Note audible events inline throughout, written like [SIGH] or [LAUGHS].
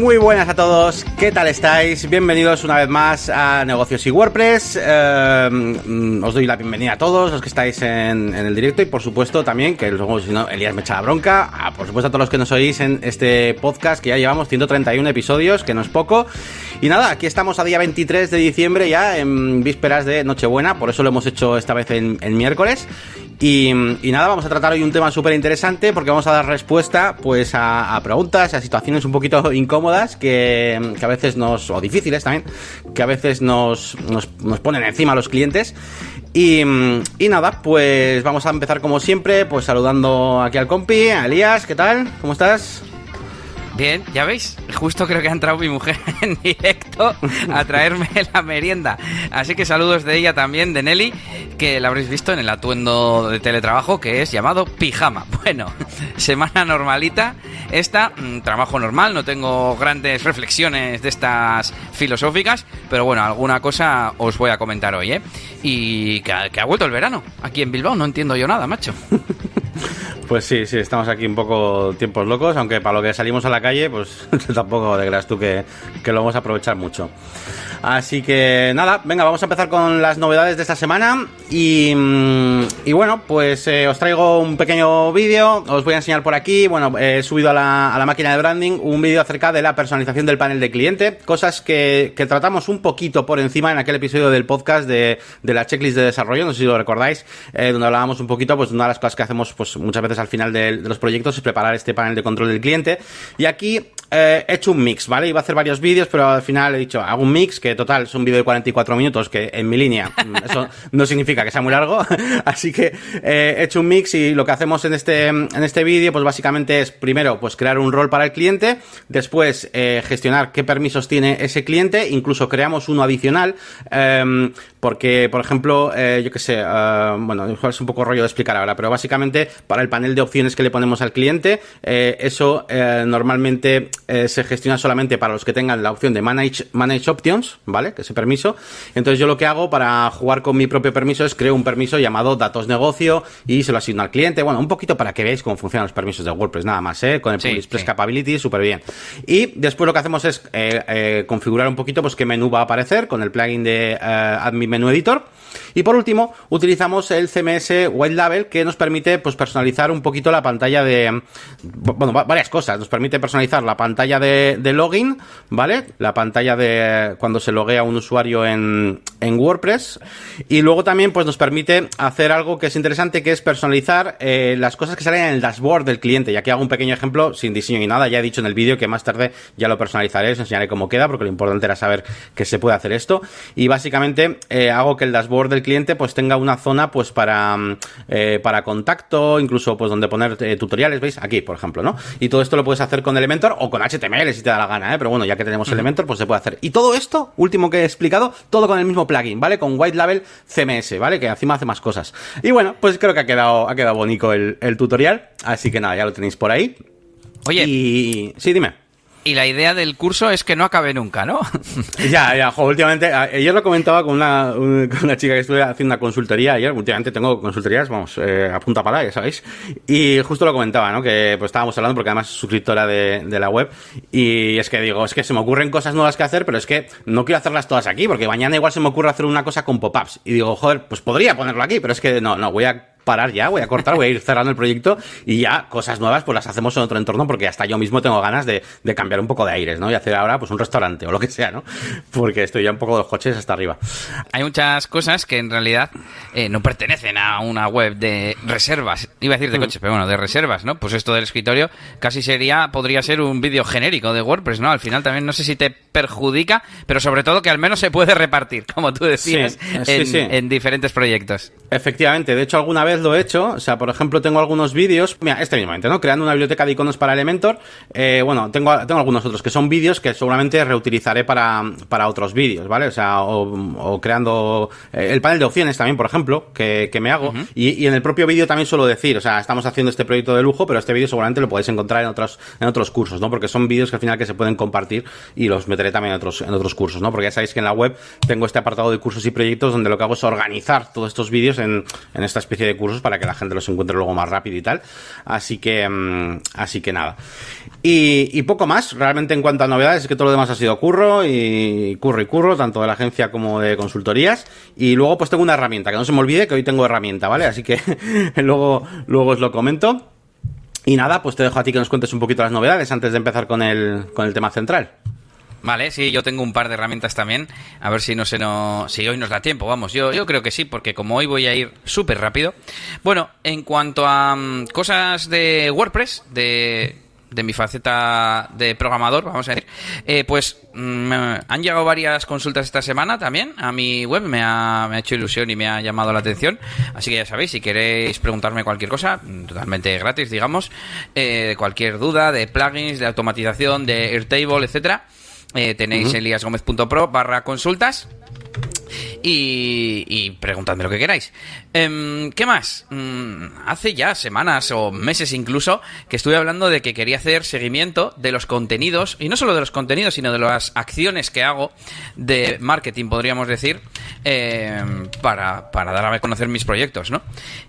Muy buenas a todos, ¿qué tal estáis? Bienvenidos una vez más a Negocios y WordPress. Eh, os doy la bienvenida a todos los que estáis en, el directo y por supuesto también, que luego si no Elías me echa la bronca, a, por supuesto a todos los que nos oís en este podcast que ya llevamos 131 episodios, que no es poco. Y nada, aquí estamos a día 23 de diciembre ya, en vísperas de Nochebuena, por eso lo hemos hecho esta vez en, miércoles. Y, nada, vamos a tratar hoy un tema súper interesante porque vamos a dar respuesta pues a, preguntas, a situaciones un poquito [LAUGHS] incómodas que, a veces nos, o difíciles también, que a veces nos, nos, ponen encima a los clientes. Y, y, nada, pues vamos a empezar como siempre, pues saludando aquí al compi, a Elías, ¿qué tal? ¿Cómo estás? Bien, ya veis, justo creo que ha entrado mi mujer [LAUGHS] en directo a traerme la merienda. Así que saludos de ella también, de Nelly, que la habréis visto en el atuendo de teletrabajo que es llamado pijama. [LAUGHS] Bueno, semana normalita. Esta, mm, trabajo normal, no tengo grandes reflexiones de estas filosóficas, pero bueno, alguna cosa os voy a comentar hoy, ¿eh? Y que ha vuelto el verano aquí en Bilbao, no entiendo yo nada, macho. [LAUGHS] [LAUGHS] Pues sí, sí, estamos aquí un poco tiempos locos, aunque para lo que salimos a la calle, pues [LAUGHS] tampoco te creas tú que, que lo vamos a aprovechar mucho. Así que nada, venga, vamos a empezar con las novedades de esta semana. Y, mm, bueno, pues eh, os traigo un pequeño vídeo, os voy a enseñar por aquí. Bueno, he subido a la, a la máquina de branding un vídeo acerca de la personalización del panel de cliente, cosas que, que, tratamos un poquito por encima en aquel episodio del podcast de, de la checklist de desarrollo, no sé si lo recordáis, eh, donde hablábamos un poquito, pues una de las cosas que hacemos pues muchas veces al final de, de los proyectos es preparar este panel de control del cliente. Y aquí eh, he hecho un mix, ¿vale? Iba a hacer varios vídeos, pero al final he dicho, hago un mix, que total es un vídeo de 44 minutos, que en mi línea [LAUGHS] mm, eso no significa que sea muy largo, [LAUGHS] así que eh, he hecho un mix y lo que hacemos en este, en este vídeo, pues básicamente es, primero, pues crear un rol para el cliente, después eh, gestionar qué permisos tiene ese cliente, incluso creamos uno adicional, em, porque, por ejemplo, eh, yo qué sé, bueno, es un poco rollo de explicar ahora, pero básicamente para el panel de opciones que le ponemos al cliente, eso normalmente se gestiona solamente para los que tengan la opción de Manage, manage Options, ¿vale? Que ese permiso. Entonces yo lo que hago para jugar con mi propio permiso es creo un permiso llamado datos negocio y se lo asigno al cliente. Bueno, un poquito para que veáis cómo funcionan los permisos de WordPress, nada más, ¿eh? Con el sí, Express Capability, súper bien. Y después lo que hacemos es configurar un poquito, pues qué menú va a aparecer con el plugin de Admin menú editor. Y por último, utilizamos el CMS White Label que nos permite pues personalizar un poquito la pantalla de bueno, varias cosas, nos permite personalizar la pantalla de, login, ¿vale? La pantalla de cuando se loguea un usuario en, en WordPress y luego también pues nos permite hacer algo que es interesante que es personalizar eh, las cosas que salen en el dashboard del cliente. Y aquí hago un pequeño ejemplo sin diseño ni nada, ya he dicho en el vídeo que más tarde ya lo personalizaré, os enseñaré cómo queda porque lo importante era saber que se puede hacer esto y básicamente eh, hago que el dashboard del cliente pues tenga una zona pues para, mm, eh, para contacto, incluso pues donde poner tutoriales, ¿veis? Aquí, por ejemplo, ¿no? Y todo esto lo puedes hacer con Elementor o con HTML si te da la gana, ¿eh? Pero bueno, ya que tenemos Elementor, pues se puede hacer. Y todo esto, último que he explicado, todo con el mismo plugin, ¿vale? Con White Label CMS, ¿vale? Que encima hace más cosas. Y bueno, pues creo que ha quedado, ha quedado bonito el, el tutorial. Así que nada, ya lo tenéis por ahí. Oye. Y... Sí, dime. Y la idea del curso es que no acabe nunca, ¿no? [LAUGHS] ya, ya, jo, últimamente, ayer lo comentaba con una, con una chica que estuve haciendo una consultoría ayer, últimamente tengo consultorías, vamos, eh, a punta para, ya sabéis, y justo lo comentaba, ¿no? Que pues estábamos hablando porque además es suscriptora de, de la web, y es que digo, es que se me ocurren cosas nuevas que hacer, pero es que no quiero hacerlas todas aquí, porque mañana igual se me ocurre hacer una cosa con pop-ups, y digo, joder, pues podría ponerlo aquí, pero es que no, no, voy a parar ya, voy a cortar, voy a ir cerrando el proyecto y ya cosas nuevas pues las hacemos en otro entorno porque hasta yo mismo tengo ganas de, de cambiar un poco de aires, ¿no? Y hacer ahora pues un restaurante o lo que sea, ¿no? Porque estoy ya un poco de los coches hasta arriba. Hay muchas cosas que en realidad eh, no pertenecen a una web de reservas. Iba a decir de mm. coches, pero bueno, de reservas, ¿no? Pues esto del escritorio casi sería, podría ser un vídeo genérico de WordPress, ¿no? Al final también no sé si te perjudica, pero sobre todo que al menos se puede repartir, [LAUGHS] como tú decías, en, en diferentes proyectos. Efectivamente, de hecho alguna vez vez lo he hecho. O sea, por ejemplo, tengo algunos vídeos. Mira, este mismamente, ¿no? Creando una biblioteca de iconos para Elementor. Eh, bueno, tengo, tengo algunos otros que son vídeos que seguramente reutilizaré para, para otros vídeos, ¿vale? O sea, o, creando eh, el panel de opciones también, por ejemplo, que, que me hago. y, y, en el propio vídeo también suelo decir, o sea, estamos haciendo este proyecto de lujo, pero este vídeo seguramente lo podéis encontrar en otros, en otros cursos, ¿no? Porque son vídeos que al final que se pueden compartir y los meteré también en otros, en otros cursos, ¿no? Porque ya sabéis que en la web tengo este apartado de cursos y proyectos donde lo que hago es organizar todos estos vídeos en, en esta especie de cursos para que la gente los encuentre luego más rápido y tal. Así que, mm, así que nada. Y, y, poco más, realmente en cuanto a novedades, es que todo lo demás ha sido curro y curro y curro, tanto de la agencia como de consultorías. Y luego pues tengo una herramienta, que no se me olvide que hoy tengo herramienta, ¿vale? Así que [LAUGHS] luego, luego os lo comento. Y nada, pues te dejo a ti que nos cuentes un poquito las novedades antes de empezar con el, con el tema central. Vale, sí, yo tengo un par de herramientas también. A ver si no se nos, si hoy nos da tiempo. Vamos, yo, yo creo que sí, porque como hoy voy a ir súper rápido. Bueno, en cuanto a um, cosas de WordPress, de de mi faceta de programador, vamos a decir, eh, pues mm, han llegado varias consultas esta semana también a mi web, me ha, me ha, hecho ilusión y me ha llamado la atención, así que ya sabéis, si queréis preguntarme cualquier cosa, mm, totalmente gratis, digamos, eh, cualquier duda de plugins, de automatización, de Airtable, etcétera, eh, tenéis eliasgomez.pro barra consultas y, y preguntadme lo que queráis. Em, ¿Qué más? Mm, hace ya semanas o meses incluso que estuve hablando de que quería hacer seguimiento de los contenidos, y no solo de los contenidos, sino de las acciones que hago de marketing, podríamos decir, em, para, para dar a conocer mis proyectos, ¿no?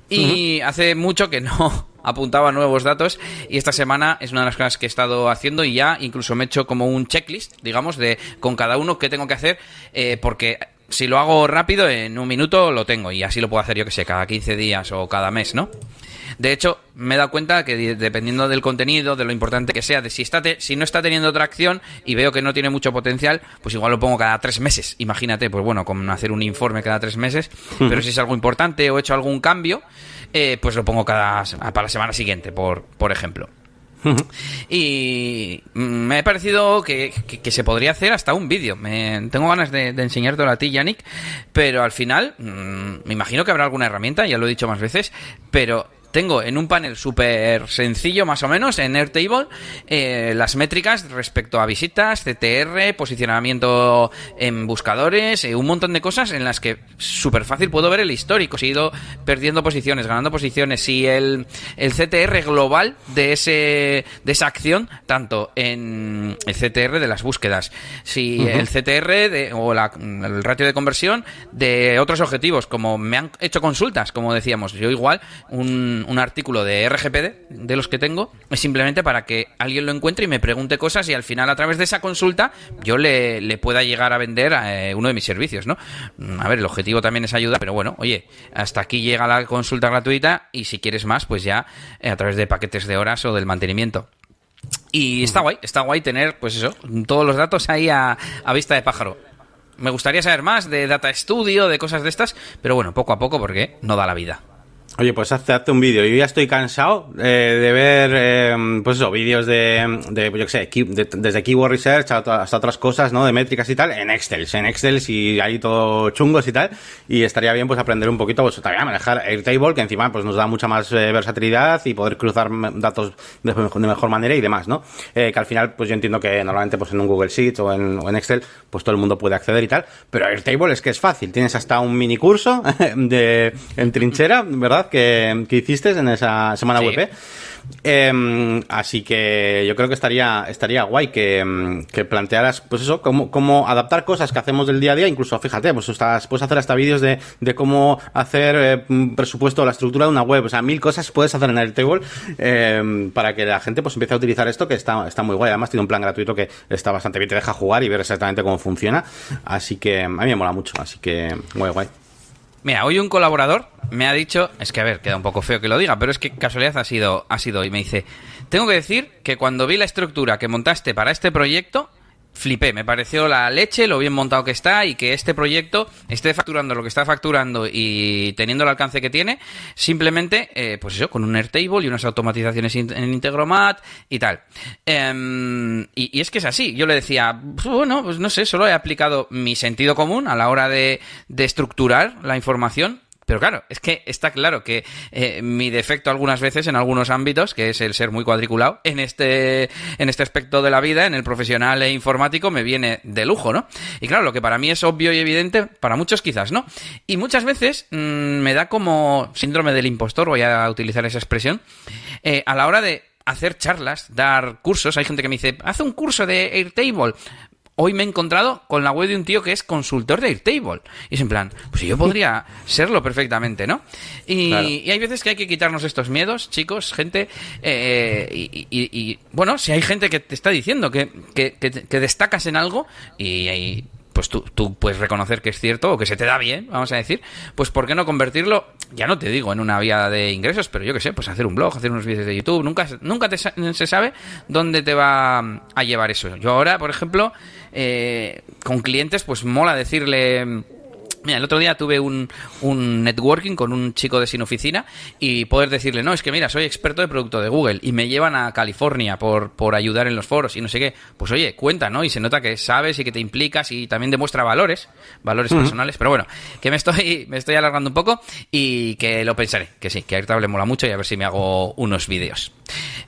Y hace mucho que no apuntaba nuevos datos y esta semana es una de las cosas que he estado haciendo y ya incluso me he hecho como un checklist, digamos, de con cada uno qué tengo que hacer, eh, porque si lo hago rápido, en un minuto lo tengo y así lo puedo hacer yo que sé, cada 15 días o cada mes, ¿no? De hecho, me he dado cuenta que dependiendo del contenido, de lo importante que sea, de si, está si no está teniendo tracción y veo que no tiene mucho potencial, pues igual lo pongo cada tres meses. Imagínate, pues bueno, como hacer un informe cada tres meses. Pero si es algo importante o he hecho algún cambio, eh, pues lo pongo cada para la semana siguiente, por, por ejemplo. y me ha parecido que, se podría hacer hasta un vídeo. Tengo ganas de, de enseñártelo a ti, Yannick, pero al final mm, me imagino que habrá alguna herramienta, ya lo he dicho más veces, pero tengo en un panel súper sencillo, más o menos, en Airtable, eh, las métricas respecto a visitas, CTR, posicionamiento en buscadores, eh, un montón de cosas en las que súper fácil puedo ver el histórico. Si he ido perdiendo posiciones, ganando posiciones, si el, el CTR global de, ese, de esa acción, tanto en el CTR de las búsquedas, si el CTR de, o la, el ratio de conversión de otros objetivos, como me han hecho consultas, como decíamos, yo igual, un un, artículo de RGPD, de los que tengo, es simplemente para que alguien lo encuentre y me pregunte cosas y al final a través de esa consulta yo le, pueda llegar a vender eh, uno de mis servicios, ¿no? A ver, el objetivo también es ayudar, pero bueno, oye, hasta aquí llega la consulta gratuita y si quieres más, pues ya eh, a través de paquetes de horas o del mantenimiento. Y está guay, está guay tener, pues eso, todos los datos ahí a, a vista de pájaro. Me gustaría saber más de Data Studio, de cosas de estas, pero bueno, poco a poco porque no da la vida. Oye, pues hazte, hazte un vídeo. Yo ya estoy cansado eh, de ver, eh, pues eso, vídeos de, de, yo qué sé, desde Keyword Research hasta otras cosas, ¿no? De métricas y tal, en Excel, en Excel y ahí todo chungos y tal. Y estaría bien, pues, aprender un poquito, pues, también manejar Airtable, que encima, pues, nos da mucha más eh, versatilidad y poder cruzar datos de, mejor manera y demás, ¿no? Que al final, pues, yo entiendo que normalmente, pues, en un Google Sheets o en, o en Excel, pues, todo el mundo puede acceder y tal. Pero Airtable es que es fácil. Tienes hasta un mini curso [LAUGHS] de, en trinchera, ¿verdad? Que, hiciste en esa semana web. Em, así que yo creo que estaría, estaría guay que, em, que plantearas, pues eso, cómo, cómo, adaptar cosas que hacemos del día a día, incluso, fíjate, pues estás, puedes hacer hasta vídeos de, de cómo hacer eh, presupuesto, la estructura de una web, o sea, mil cosas puedes hacer en Airtable eh, para que la gente pues empiece a utilizar esto que está, está muy guay. Además tiene un plan gratuito que está bastante bien, te deja jugar y ver exactamente cómo funciona. Así que a mí me mola mucho, así que guay, guay. Mira, hoy un colaborador me ha dicho, es que a ver, queda un poco feo que lo diga, pero es que casualidad ha sido, ha sido y me dice, tengo que decir que cuando vi la estructura que montaste para este proyecto, flipé, me pareció la leche, lo bien montado que está y que este proyecto esté facturando lo que está facturando y teniendo el alcance que tiene, simplemente, eh, pues eso, con un Airtable y unas automatizaciones en Integromat y tal. Em, y, es que es así, yo le decía, bueno, pues no sé, solo he aplicado mi sentido común a la hora de, de estructurar la información Pero claro, es que está claro que eh, mi defecto algunas veces en algunos ámbitos, que es el ser muy cuadriculado, en este, en este aspecto de la vida, en el profesional e informático, me viene de lujo, ¿no? Y claro, lo que para mí es obvio y evidente, para muchos quizás, ¿no? Y muchas veces mm, me da como síndrome del impostor, voy a utilizar esa expresión, eh, a la hora de hacer charlas, dar cursos. Hay gente que me dice, haz un curso de Airtable hoy me he encontrado con la web de un tío que es consultor de Airtable. Y es en plan, pues yo podría [LAUGHS] serlo perfectamente, ¿no? Y, hay veces que hay que quitarnos estos miedos, chicos, gente. Eh, y, bueno, si hay gente que te está diciendo que, que, destacas en algo y, pues tú, puedes reconocer que es cierto o que se te da bien, vamos a decir, pues ¿por qué no convertirlo, ya no te digo en una vía de ingresos, pero yo qué sé, pues hacer un blog, hacer unos vídeos de YouTube, nunca, nunca se sabe dónde te va a llevar eso. Yo ahora, por ejemplo, eh, con clientes, pues mola decirle Mira, el otro día tuve un, un, networking con un chico de sin oficina y poder decirle, no, es que mira, soy experto de producto de Google y me llevan a California por, por ayudar en los foros y no sé qué. Pues oye, cuenta, ¿no? Y se nota que sabes y que te implicas y también demuestra valores, valores personales. Pero bueno, que me estoy, me estoy alargando un poco y que lo pensaré, que sí, que Airtable mola mucho y a ver si me hago unos vídeos.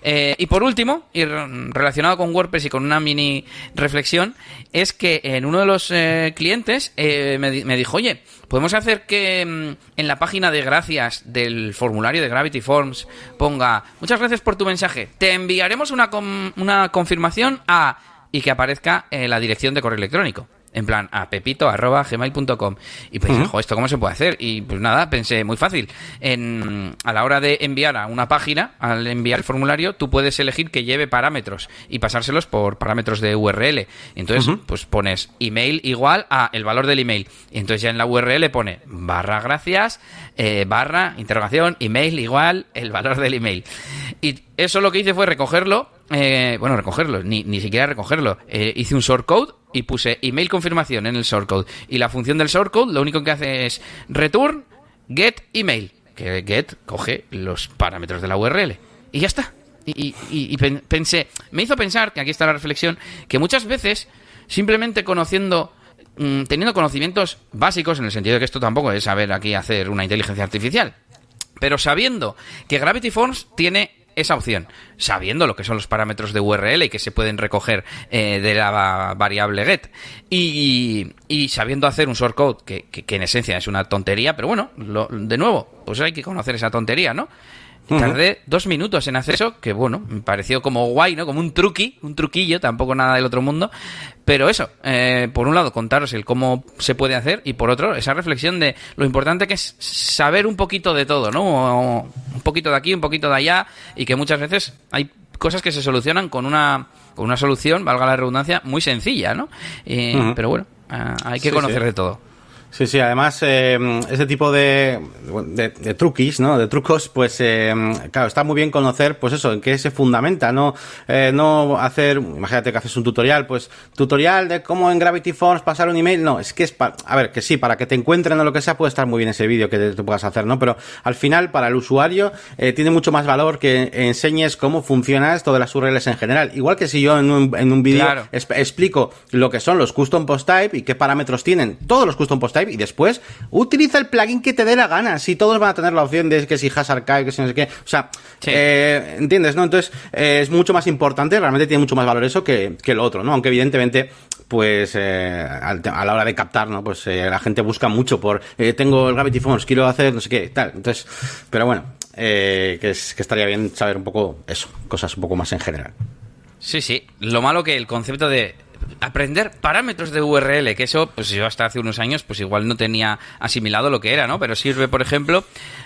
Eh, y por último, y relacionado con WordPress y con una mini reflexión, es que en uno de los eh, clientes eh, me, dijo, oye, podemos hacer que mm, en la página de gracias del formulario de Gravity Forms ponga muchas gracias por tu mensaje, te enviaremos una, una confirmación a y que aparezca en la dirección de correo electrónico en plan a pepito arroba gmail.com y pues esto cómo se puede hacer y pues nada pensé muy fácil. En, a la hora de enviar a una página al enviar el formulario tú puedes elegir que lleve parámetros y pasárselos por parámetros de URL entonces pues pones email igual a el valor del email. Y entonces ya en la URL pone barra gracias eh, barra interrogación email igual el valor del email. Y eso lo que hice fue recogerlo eh, bueno recogerlo ni, ni siquiera recogerlo. Eh, hice un shortcode y puse email confirmación en el shortcode. Y la función del shortcode lo único que hace es return get email. Que get coge los parámetros de la URL. Y ya está. Y, pensé, me hizo pensar, que aquí está la reflexión, que muchas veces, simplemente conociendo, mm, teniendo conocimientos básicos, en el sentido de que esto tampoco es saber aquí hacer una inteligencia artificial, pero sabiendo que Gravity Forms tiene esa opción, sabiendo lo que son los parámetros de URL y que se pueden recoger eh, de la variable get. Y, sabiendo hacer un shortcode que, que, en esencia es una tontería, pero bueno, de nuevo, pues hay que conocer esa tontería, ¿no? Tardé dos minutos en hacer eso, que bueno, me pareció como guay, ¿no? Como un truqui, un truquillo, tampoco nada del otro mundo. Pero eso, eh, por un lado, contaros el cómo se puede hacer y por otro, esa reflexión de lo importante que es saber un poquito de todo, ¿no? un poquito de aquí, un poquito de allá y que muchas veces hay cosas que se solucionan con una, con una solución, valga la redundancia, muy sencilla, ¿no? Pero bueno, eh, hay que conocer de todo. Sí, sí, además eh, ese tipo de, de, truquis, ¿no? De trucos, pues eh, claro, está muy bien conocer, pues eso, en qué se fundamenta, no, eh, no hacer, imagínate que haces un tutorial, pues tutorial de cómo en Gravity Forms pasar un email, no, es que es para, a ver, que sí, para que te encuentren o lo que sea puede estar muy bien ese vídeo que te, puedas hacer, ¿no? Pero al final, para el usuario, eh, tiene mucho más valor que enseñes cómo funciona esto de las URLs en general. Igual que si yo en un, en un vídeo explico lo que son los custom post type y qué parámetros tienen todos los custom post type y después utiliza el plugin que te dé la gana. Si todos van a tener la opción de que si has archive, que si no sé qué. O sea, eh, ¿entiendes? ¿No? Entonces, eh, es mucho más importante, realmente tiene mucho más valor eso que, que lo otro, ¿no? Aunque evidentemente, pues eh, a la hora de captar, ¿no? Pues la gente busca mucho por tengo el Gravity Forms, quiero hacer no sé qué, tal. Entonces, pero bueno, que, es, que estaría bien saber un poco eso, cosas un poco más en general. Sí, sí. Lo malo que el concepto de aprender parámetros de URL, que eso, pues yo hasta hace unos años, pues igual no tenía asimilado lo que era, ¿no? Pero sirve, por ejemplo,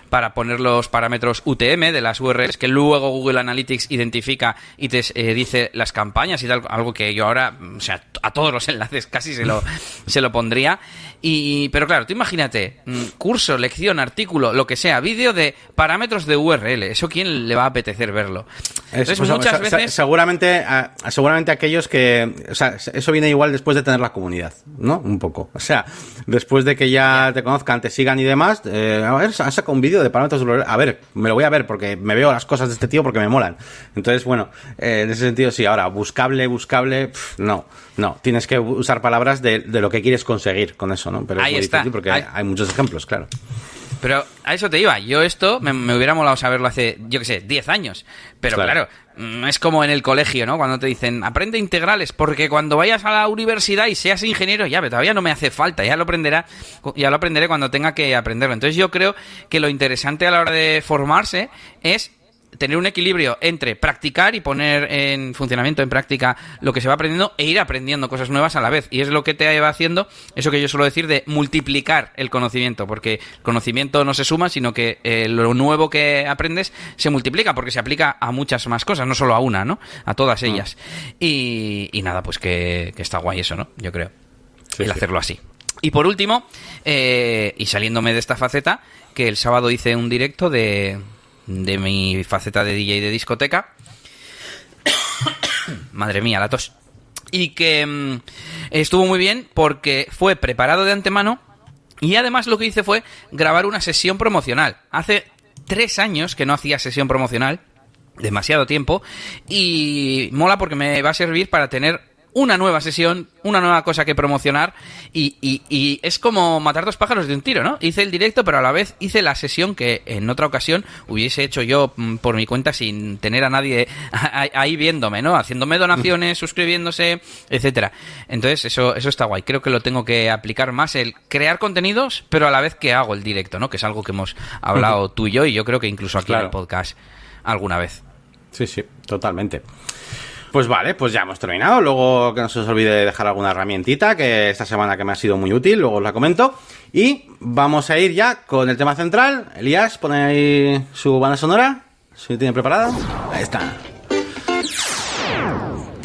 para poner los parámetros UTM de las URLs que luego Google Analytics identifica y te eh, dice las campañas y tal, algo que yo ahora, o sea, a todos los [LAUGHS] enlaces casi se lo, se lo pondría. Y, pero claro, tú imagínate, mm, curso, lección, artículo, lo que sea, vídeo de parámetros de URL. ¿Eso quién le va a apetecer verlo? Entonces, pues, muchas veces... Seguramente, seguramente aquellos que... O sea, eso viene igual después de tener la comunidad, ¿no? Un poco. O sea, después de que ya te conozcan, te sigan y demás, eh, a ver, has sacado un vídeo de parámetros de URL. A ver, me lo voy a ver porque me veo las cosas de este tío porque me molan. Entonces, bueno, eh, en ese sentido sí. Ahora, buscable, buscable, no. No, tienes que usar palabras de, lo que quieres conseguir con eso, ¿no? Pero es muy difícil porque hay, muchos ejemplos, claro. Pero a eso te iba. Yo esto me, me hubiera molado saberlo hace, yo qué sé, 10 años. Pero Claro. claro. mm, es como en el colegio, ¿no? Cuando te dicen, aprende integrales, porque cuando vayas a la universidad y seas ingeniero, ya, pero todavía no me hace falta, ya lo aprenderá, ya lo aprenderé cuando tenga que aprenderlo. Entonces yo creo que lo interesante a la hora de formarse es tener un equilibrio entre practicar y poner en funcionamiento, en práctica, lo que se va aprendiendo e ir aprendiendo cosas nuevas a la vez. Y es lo que te va haciendo eso que yo suelo decir de multiplicar el conocimiento, porque el conocimiento no se suma, sino que eh, lo nuevo que aprendes se multiplica, porque se aplica a muchas más cosas, no solo a una, ¿no? A todas ellas. Y, y nada, pues que, que está guay eso, ¿no? Yo creo. Sí, el sí. hacerlo así. Y por último, eh, y saliéndome de esta faceta, que el sábado hice un directo de, de mi faceta de DJ de discoteca. [COUGHS] Madre mía, la tos. Y que mm, estuvo muy bien porque fue preparado de antemano y además lo que hice fue grabar una sesión promocional. Hace tres años que no hacía sesión promocional, demasiado tiempo, y mola porque me va a servir para tener una nueva sesión, una nueva cosa que promocionar, y, y- y es como matar dos pájaros de un tiro, ¿no? Hice el directo, pero a la vez hice la sesión que en otra ocasión hubiese hecho yo mm, por mi cuenta sin tener a nadie [LAUGHS] ahí viéndome, ¿no? Haciéndome donaciones, suscribiéndose, etcétera. Entonces, eso, eso está guay. Creo que lo tengo que aplicar más, el crear contenidos, pero a la vez que hago el directo, ¿no? Que es algo que hemos hablado tú y yo, y yo creo que incluso aquí en el podcast alguna vez. Sí, sí, totalmente. Pues vale, pues ya hemos terminado. Luego que no se os olvide dejar alguna herramientita que esta semana que me ha sido muy útil, luego os la comento. Y vamos a ir ya con el tema central. Elías, pone ahí su banda sonora. Si tiene preparada. Ahí está.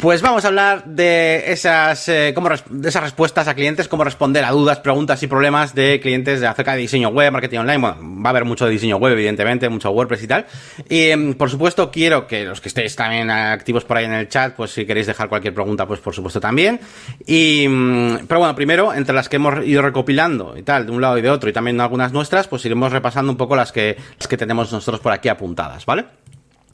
Pues vamos a hablar de esas, eh, cómo de esas respuestas a clientes, cómo responder a dudas, preguntas y problemas de clientes acerca de diseño web, marketing online. Bueno, va a haber mucho de diseño web, evidentemente, mucho WordPress y tal. Y em, por supuesto, quiero que los que estéis también activos por ahí en el chat, pues si queréis dejar cualquier pregunta, pues por supuesto también. Y, mm, pero bueno, primero, entre las que hemos ido recopilando y tal, de un lado y de otro, y también algunas nuestras, pues iremos repasando un poco las que, las que tenemos nosotros por aquí apuntadas, ¿vale?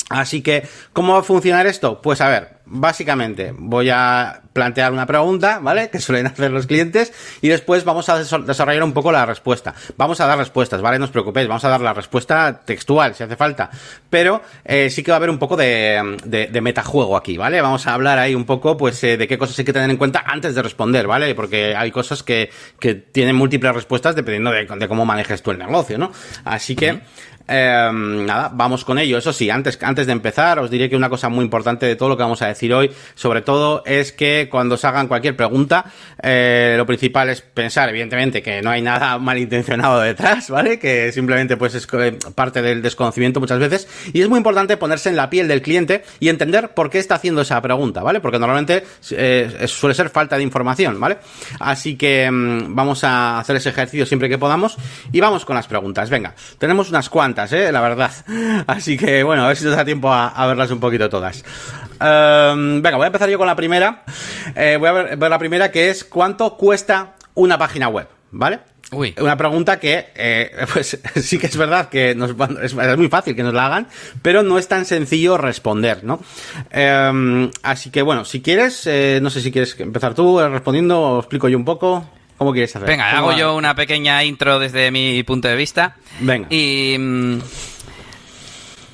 Así que, ¿cómo va a funcionar esto? Pues a ver, básicamente voy a plantear una pregunta, ¿vale? Que suelen hacer los clientes y después vamos a desa- desarrollar un poco la respuesta. Vamos a dar respuestas, ¿vale? No os preocupéis, vamos a dar la respuesta textual si hace falta. Pero eh, sí que va a haber un poco de, de, de metajuego aquí, ¿vale? Vamos a hablar ahí un poco, pues, eh, de qué cosas hay que tener en cuenta antes de responder, ¿vale? Porque hay cosas que, tienen múltiples respuestas dependiendo de, de cómo manejes tú el negocio, ¿no? Así que... Eh, nada, vamos con ello. Eso sí, antes, antes de empezar, os diré que una cosa muy importante de todo lo que vamos a decir hoy, sobre todo, es que cuando os hagan cualquier pregunta, eh, lo principal es pensar, evidentemente, que no hay nada [LAUGHS] malintencionado detrás, ¿vale? Que simplemente, pues, es eh, parte del desconocimiento muchas veces. Y es muy importante ponerse en la piel del cliente y entender por qué está haciendo esa pregunta, ¿vale? Porque normalmente eh, suele ser falta de información, ¿vale? Así que mm, vamos a hacer ese ejercicio siempre que podamos y vamos con las preguntas. Venga, tenemos unas cuantas, ¿eh? La verdad. [LAUGHS] Así que, bueno, a ver si nos da tiempo a, a verlas un poquito todas. Em, venga, voy a empezar yo con la primera. Eh, voy a ver, ver la primera que es ¿cuánto cuesta una página web? ¿Vale? Uy. Una pregunta que, eh, [LAUGHS] pues sí que es verdad que nos, es, es muy fácil que nos la hagan, pero no es tan sencillo responder, ¿no? Em, así que bueno, si quieres, eh, no sé si quieres empezar tú respondiendo o explico yo un poco. ¿Cómo quieres hacer? Venga, ¿Cómo hago va? yo una pequeña intro desde mi punto de vista. Venga. Y. mm,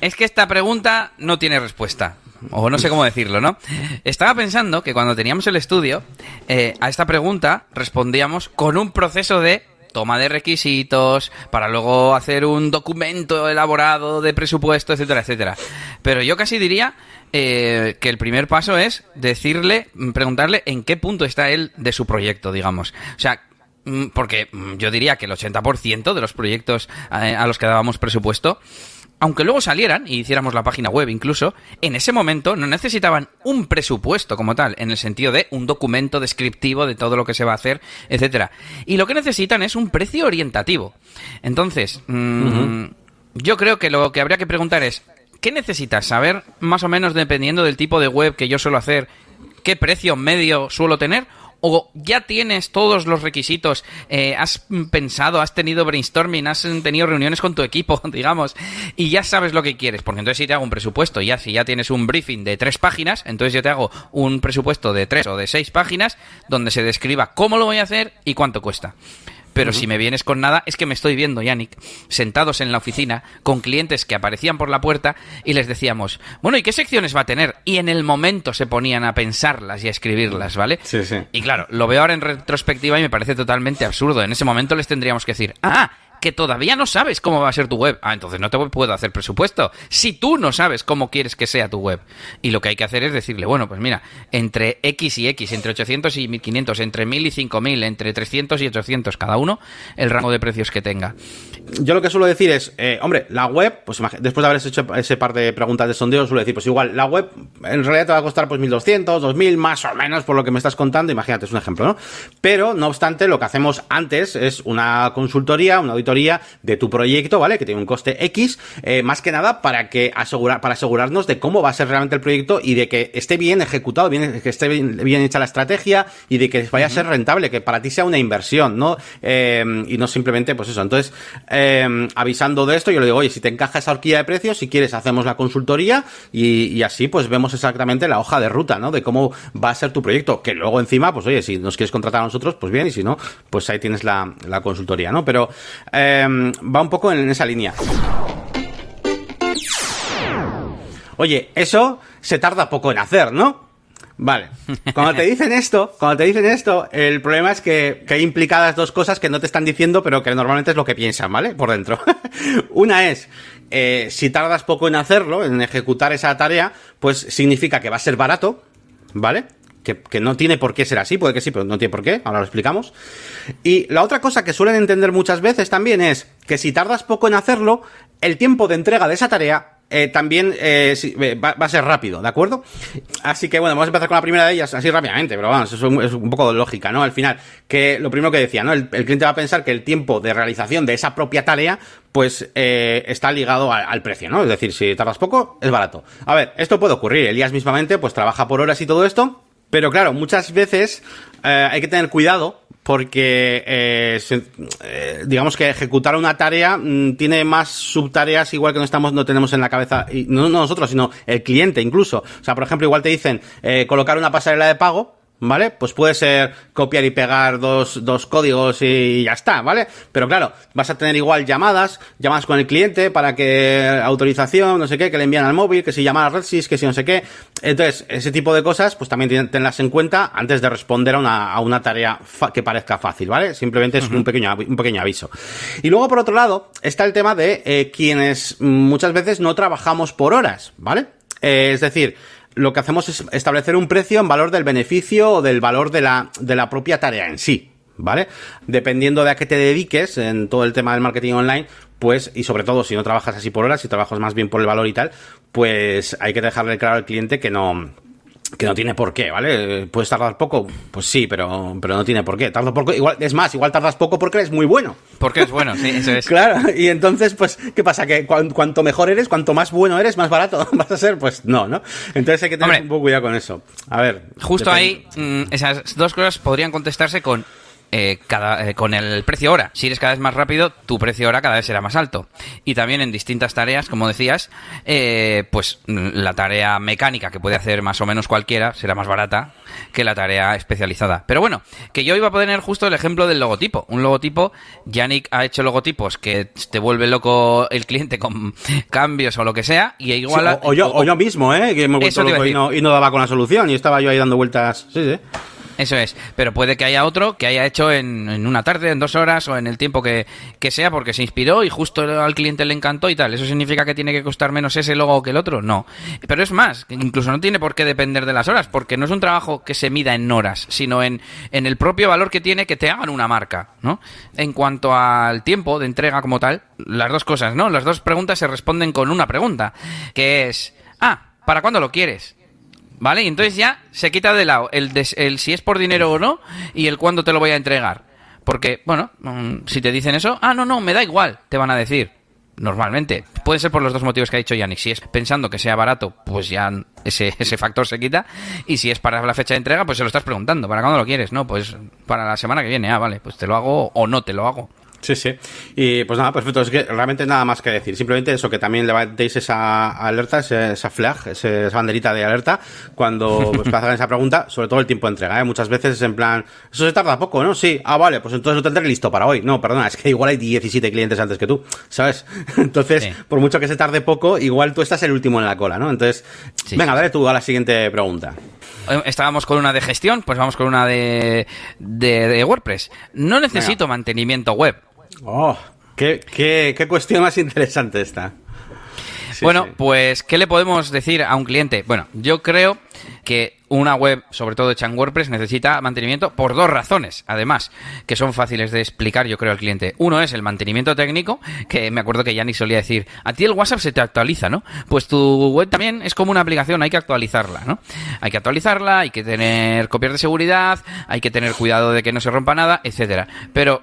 es que esta pregunta no tiene respuesta. O no sé cómo decirlo, ¿no? Estaba pensando que cuando teníamos el estudio, eh, a esta pregunta respondíamos con un proceso de toma de requisitos, para luego hacer un documento elaborado de presupuesto, etcétera, etcétera. Pero yo casi diría eh, que el primer paso es decirle, mm, preguntarle en qué punto está él de su proyecto, digamos. O sea, mm, porque mm, yo diría que el 80% de los proyectos eh, a los que dábamos presupuesto aunque luego salieran y hiciéramos la página web incluso, en ese momento no necesitaban un presupuesto como tal, en el sentido de un documento descriptivo de todo lo que se va a hacer, etcétera. Y lo que necesitan es un precio orientativo. Entonces, mm, yo creo que lo que habría que preguntar es, ¿qué necesitas saber más o menos dependiendo del tipo de web que yo suelo hacer? ¿Qué precio medio suelo tener? ¿O ya tienes todos los requisitos? eh, ¿Has pensado, has tenido brainstorming, has tenido reuniones con tu equipo, [LAUGHS] digamos, y ya sabes lo que quieres? Porque entonces si te hago un presupuesto, ya si ya tienes un briefing de tres páginas, entonces yo te hago un presupuesto de tres o de seis páginas donde se describa cómo lo voy a hacer y cuánto cuesta. Pero si me vienes con nada, es que me estoy viendo, Yannick, sentados en la oficina con clientes que aparecían por la puerta y les decíamos, bueno, ¿y qué secciones va a tener? Y en el momento se ponían a pensarlas y a escribirlas, ¿vale? Sí, sí. Y claro, lo veo ahora en retrospectiva y me parece totalmente absurdo. En ese momento les tendríamos que decir, ah, que todavía no sabes cómo va a ser tu web. Ah, entonces no te puedo hacer presupuesto. Si tú no sabes cómo quieres que sea tu web. Y lo que hay que hacer es decirle, bueno, pues mira, entre X y X, entre 800 y 1500, entre 1000 y 5000, entre 300 y 800 cada uno, el rango de precios que tenga. Yo lo que suelo decir es, eh, hombre, la web, pues después de haber hecho ese par de preguntas de sondeo, suelo decir, pues igual, la web en realidad te va a costar pues 1200, 2000, más o menos por lo que me estás contando, imagínate, es un ejemplo, ¿no? Pero, no obstante, lo que hacemos antes es una consultoría, una auditoría de tu proyecto, ¿vale? Que tiene un coste X, eh, más que nada para que asegurar, para asegurarnos de cómo va a ser realmente el proyecto y de que esté bien ejecutado, bien, que esté bien, hecha la estrategia y de que vaya a ser rentable, que para ti sea una inversión, ¿no? Eh, y no simplemente, pues eso. Entonces, eh, avisando de esto, yo le digo, oye, si te encaja esa horquilla de precios, si quieres, hacemos la consultoría y, así, pues vemos exactamente la hoja de ruta, ¿no? De cómo va a ser tu proyecto. Que luego encima, pues oye, si nos quieres contratar a nosotros, pues bien, y si no, pues ahí tienes la, la consultoría, ¿no? Pero, Em, va un poco en esa línea. Oye, eso se tarda poco en hacer, ¿no? Vale. Cuando te [LAUGHS] dicen esto, cuando te dicen esto, el problema es que, hay implicadas dos cosas que no te están diciendo, pero que normalmente es lo que piensan, ¿vale? Por dentro. [LAUGHS] Una es, eh, si tardas poco en hacerlo, en ejecutar esa tarea, pues significa que va a ser barato, ¿vale? Que, no tiene por qué ser así, puede que sí, pero no tiene por qué, ahora lo explicamos. Y la otra cosa que suelen entender muchas veces también es que si tardas poco en hacerlo, el tiempo de entrega de esa tarea eh, también eh, eh, va, a ser rápido, ¿de acuerdo? Así que bueno, vamos a empezar con la primera de ellas así rápidamente, pero vamos, es un, poco lógica, ¿no? Al final, que lo primero que decía, ¿no? El, cliente va a pensar que el tiempo de realización de esa propia tarea, pues está ligado al precio, ¿no? Es decir, si tardas poco, es barato. A ver, esto puede ocurrir, Elías mismamente, pues trabaja por horas y todo esto, pero claro, muchas veces eh, hay que tener cuidado porque eh, eh, digamos que ejecutar una tarea mm, tiene más subtareas igual que no estamos no tenemos en la cabeza y no, nosotros sino el cliente incluso. O sea por ejemplo igual te dicen colocar una pasarela de pago ¿vale? Pues puede ser copiar y pegar dos, dos códigos y ya está, ¿vale? Pero claro, vas a tener igual llamadas, llamadas con el cliente para que autorización, no sé qué, que le envían al móvil, que si llama a RedSys, que si no sé qué. Entonces, ese tipo de cosas, pues también tenlas en cuenta antes de responder a una, a una tarea que parezca fácil, ¿vale? Simplemente es un, pequeño, un pequeño aviso. Y luego, por otro lado, está el tema de eh, quienes muchas veces no trabajamos por horas, ¿vale? Eh, es decir, lo que hacemos es establecer un precio en valor del beneficio o del valor de la, de la propia tarea en sí. ¿Vale? Dependiendo de a qué te dediques en todo el tema del marketing online, pues, y sobre todo si no trabajas así por horas, si trabajas más bien por el valor y tal, pues hay que dejarle claro al cliente que no, que no tiene por qué, ¿vale? ¿Puedes tardar poco? Pues sí, pero, pero no tiene por qué. Tardo poco, igual, es más, igual tardas poco porque eres muy bueno. Porque es bueno, sí, eso es. [LAUGHS] claro, y entonces, pues, ¿qué pasa? Que cuanto mejor eres, cuanto más bueno eres, más barato [LAUGHS] vas a ser, pues no, ¿no? Entonces hay que tener un poco cuidado con eso. A ver. Justo ahí, mm, esas dos cosas podrían contestarse con eh, cada, eh, con el precio hora. Si eres cada vez más rápido, tu precio hora cada vez será más alto. Y también en distintas tareas, como decías, eh, pues mm, la tarea mecánica que puede hacer más o menos cualquiera será más barata que la tarea especializada. Pero bueno, que yo iba a poner justo el ejemplo del logotipo. Un logotipo, Yannick ha hecho logotipos que te vuelve loco el cliente con [LAUGHS] cambios o lo que sea, y igual... o, yo, o, yo mismo, ¿eh? Que me he vuelto loco y no, y no daba con la solución, y estaba yo ahí dando vueltas. Sí, sí. Eso es, pero puede que haya otro que haya hecho en, una tarde, en dos horas o en el tiempo que, sea porque se inspiró y justo al cliente le encantó y tal. ¿Eso significa que tiene que costar menos ese logo que el otro? No. Pero es más, incluso no tiene por qué depender de las horas porque no es un trabajo que se mida en horas, sino en, en el propio valor que tiene que te hagan una marca, ¿no? En cuanto al tiempo de entrega como tal, las dos cosas, ¿no? Las dos preguntas se responden con una pregunta, que es, ah, ¿para cuándo lo quieres? ¿Vale? Y entonces ya se quita de lado el, el si es por dinero o no y el cuándo te lo voy a entregar. Porque, bueno, mm, si te dicen eso, ah, no, no, me da igual, te van a decir. Normalmente. Puede ser por los dos motivos que ha dicho Yannick. Si es pensando que sea barato, pues ya ese, ese factor se quita. Y si es para la fecha de entrega, pues se lo estás preguntando. ¿Para cuándo lo quieres? No, pues para la semana que viene. Ah, vale, pues te lo hago o no te lo hago. Sí, sí. Y pues nada, perfecto. Es que realmente nada más que decir. Simplemente eso, que también levantéis esa alerta, esa flag, esa banderita de alerta, cuando [LAUGHS] os hagan esa pregunta, sobre todo el tiempo de entrega. ¿eh? Muchas veces es en plan, eso se tarda poco, ¿no? Sí. Ah, vale, pues entonces lo tendré listo para hoy. No, perdona, es que igual hay 17 clientes antes que tú, ¿sabes? [LAUGHS] Entonces, por mucho que se tarde poco, igual tú estás el último en la cola, ¿no? Entonces, venga, dale tú a la siguiente pregunta. Estábamos con una de gestión, pues vamos con una de, de, WordPress. No necesito mantenimiento web. Oh, qué, qué, cuestión más interesante esta. bueno, pues, ¿qué le podemos decir a un cliente? Bueno, yo creo que una web, sobre todo hecha en WordPress, necesita mantenimiento por dos razones, además, que son fáciles de explicar, yo creo, al cliente. Uno es el mantenimiento técnico, que me acuerdo que Yanni solía decir, a ti el WhatsApp se te actualiza, ¿no? Pues tu web también es como una aplicación, hay que actualizarla, ¿no? Hay que actualizarla, hay que tener copias de seguridad, hay que tener cuidado de que no se rompa nada, etcétera. Pero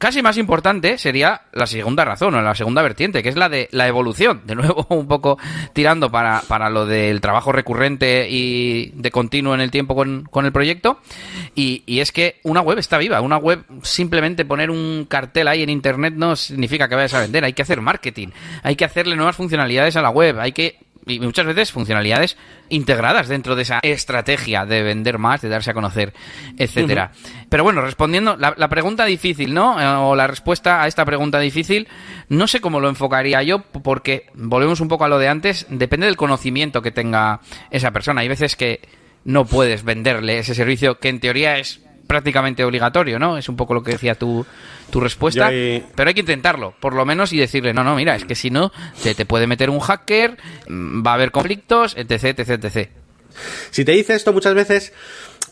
Casi más importante sería la segunda razón o la segunda vertiente, que es la de la evolución. De nuevo, [LAUGHS] un poco tirando para, para lo del trabajo recurrente y de continuo en el tiempo con, con el proyecto. Y, y, es que una web está viva. Una web, simplemente poner un cartel ahí en internet no significa que vayas a vender. Hay que hacer marketing. Hay que hacerle nuevas funcionalidades a la web. Hay que y muchas veces funcionalidades integradas dentro de esa estrategia de vender más, de darse a conocer, etcétera. Pero bueno, respondiendo la, la, pregunta difícil, ¿no? Eh, o la respuesta a esta pregunta difícil, no sé cómo lo enfocaría yo, porque volvemos un poco a lo de antes, depende del conocimiento que tenga esa persona. Hay veces que no puedes venderle ese servicio que en teoría es prácticamente obligatorio, ¿no? Es un poco lo que decía tu, tu respuesta. Pero hay que intentarlo, por lo menos, y decirle, no, no, mira, es que si no, se te puede meter un hacker, mm, va a haber conflictos, etc, etc, etc. Si te dice esto muchas veces,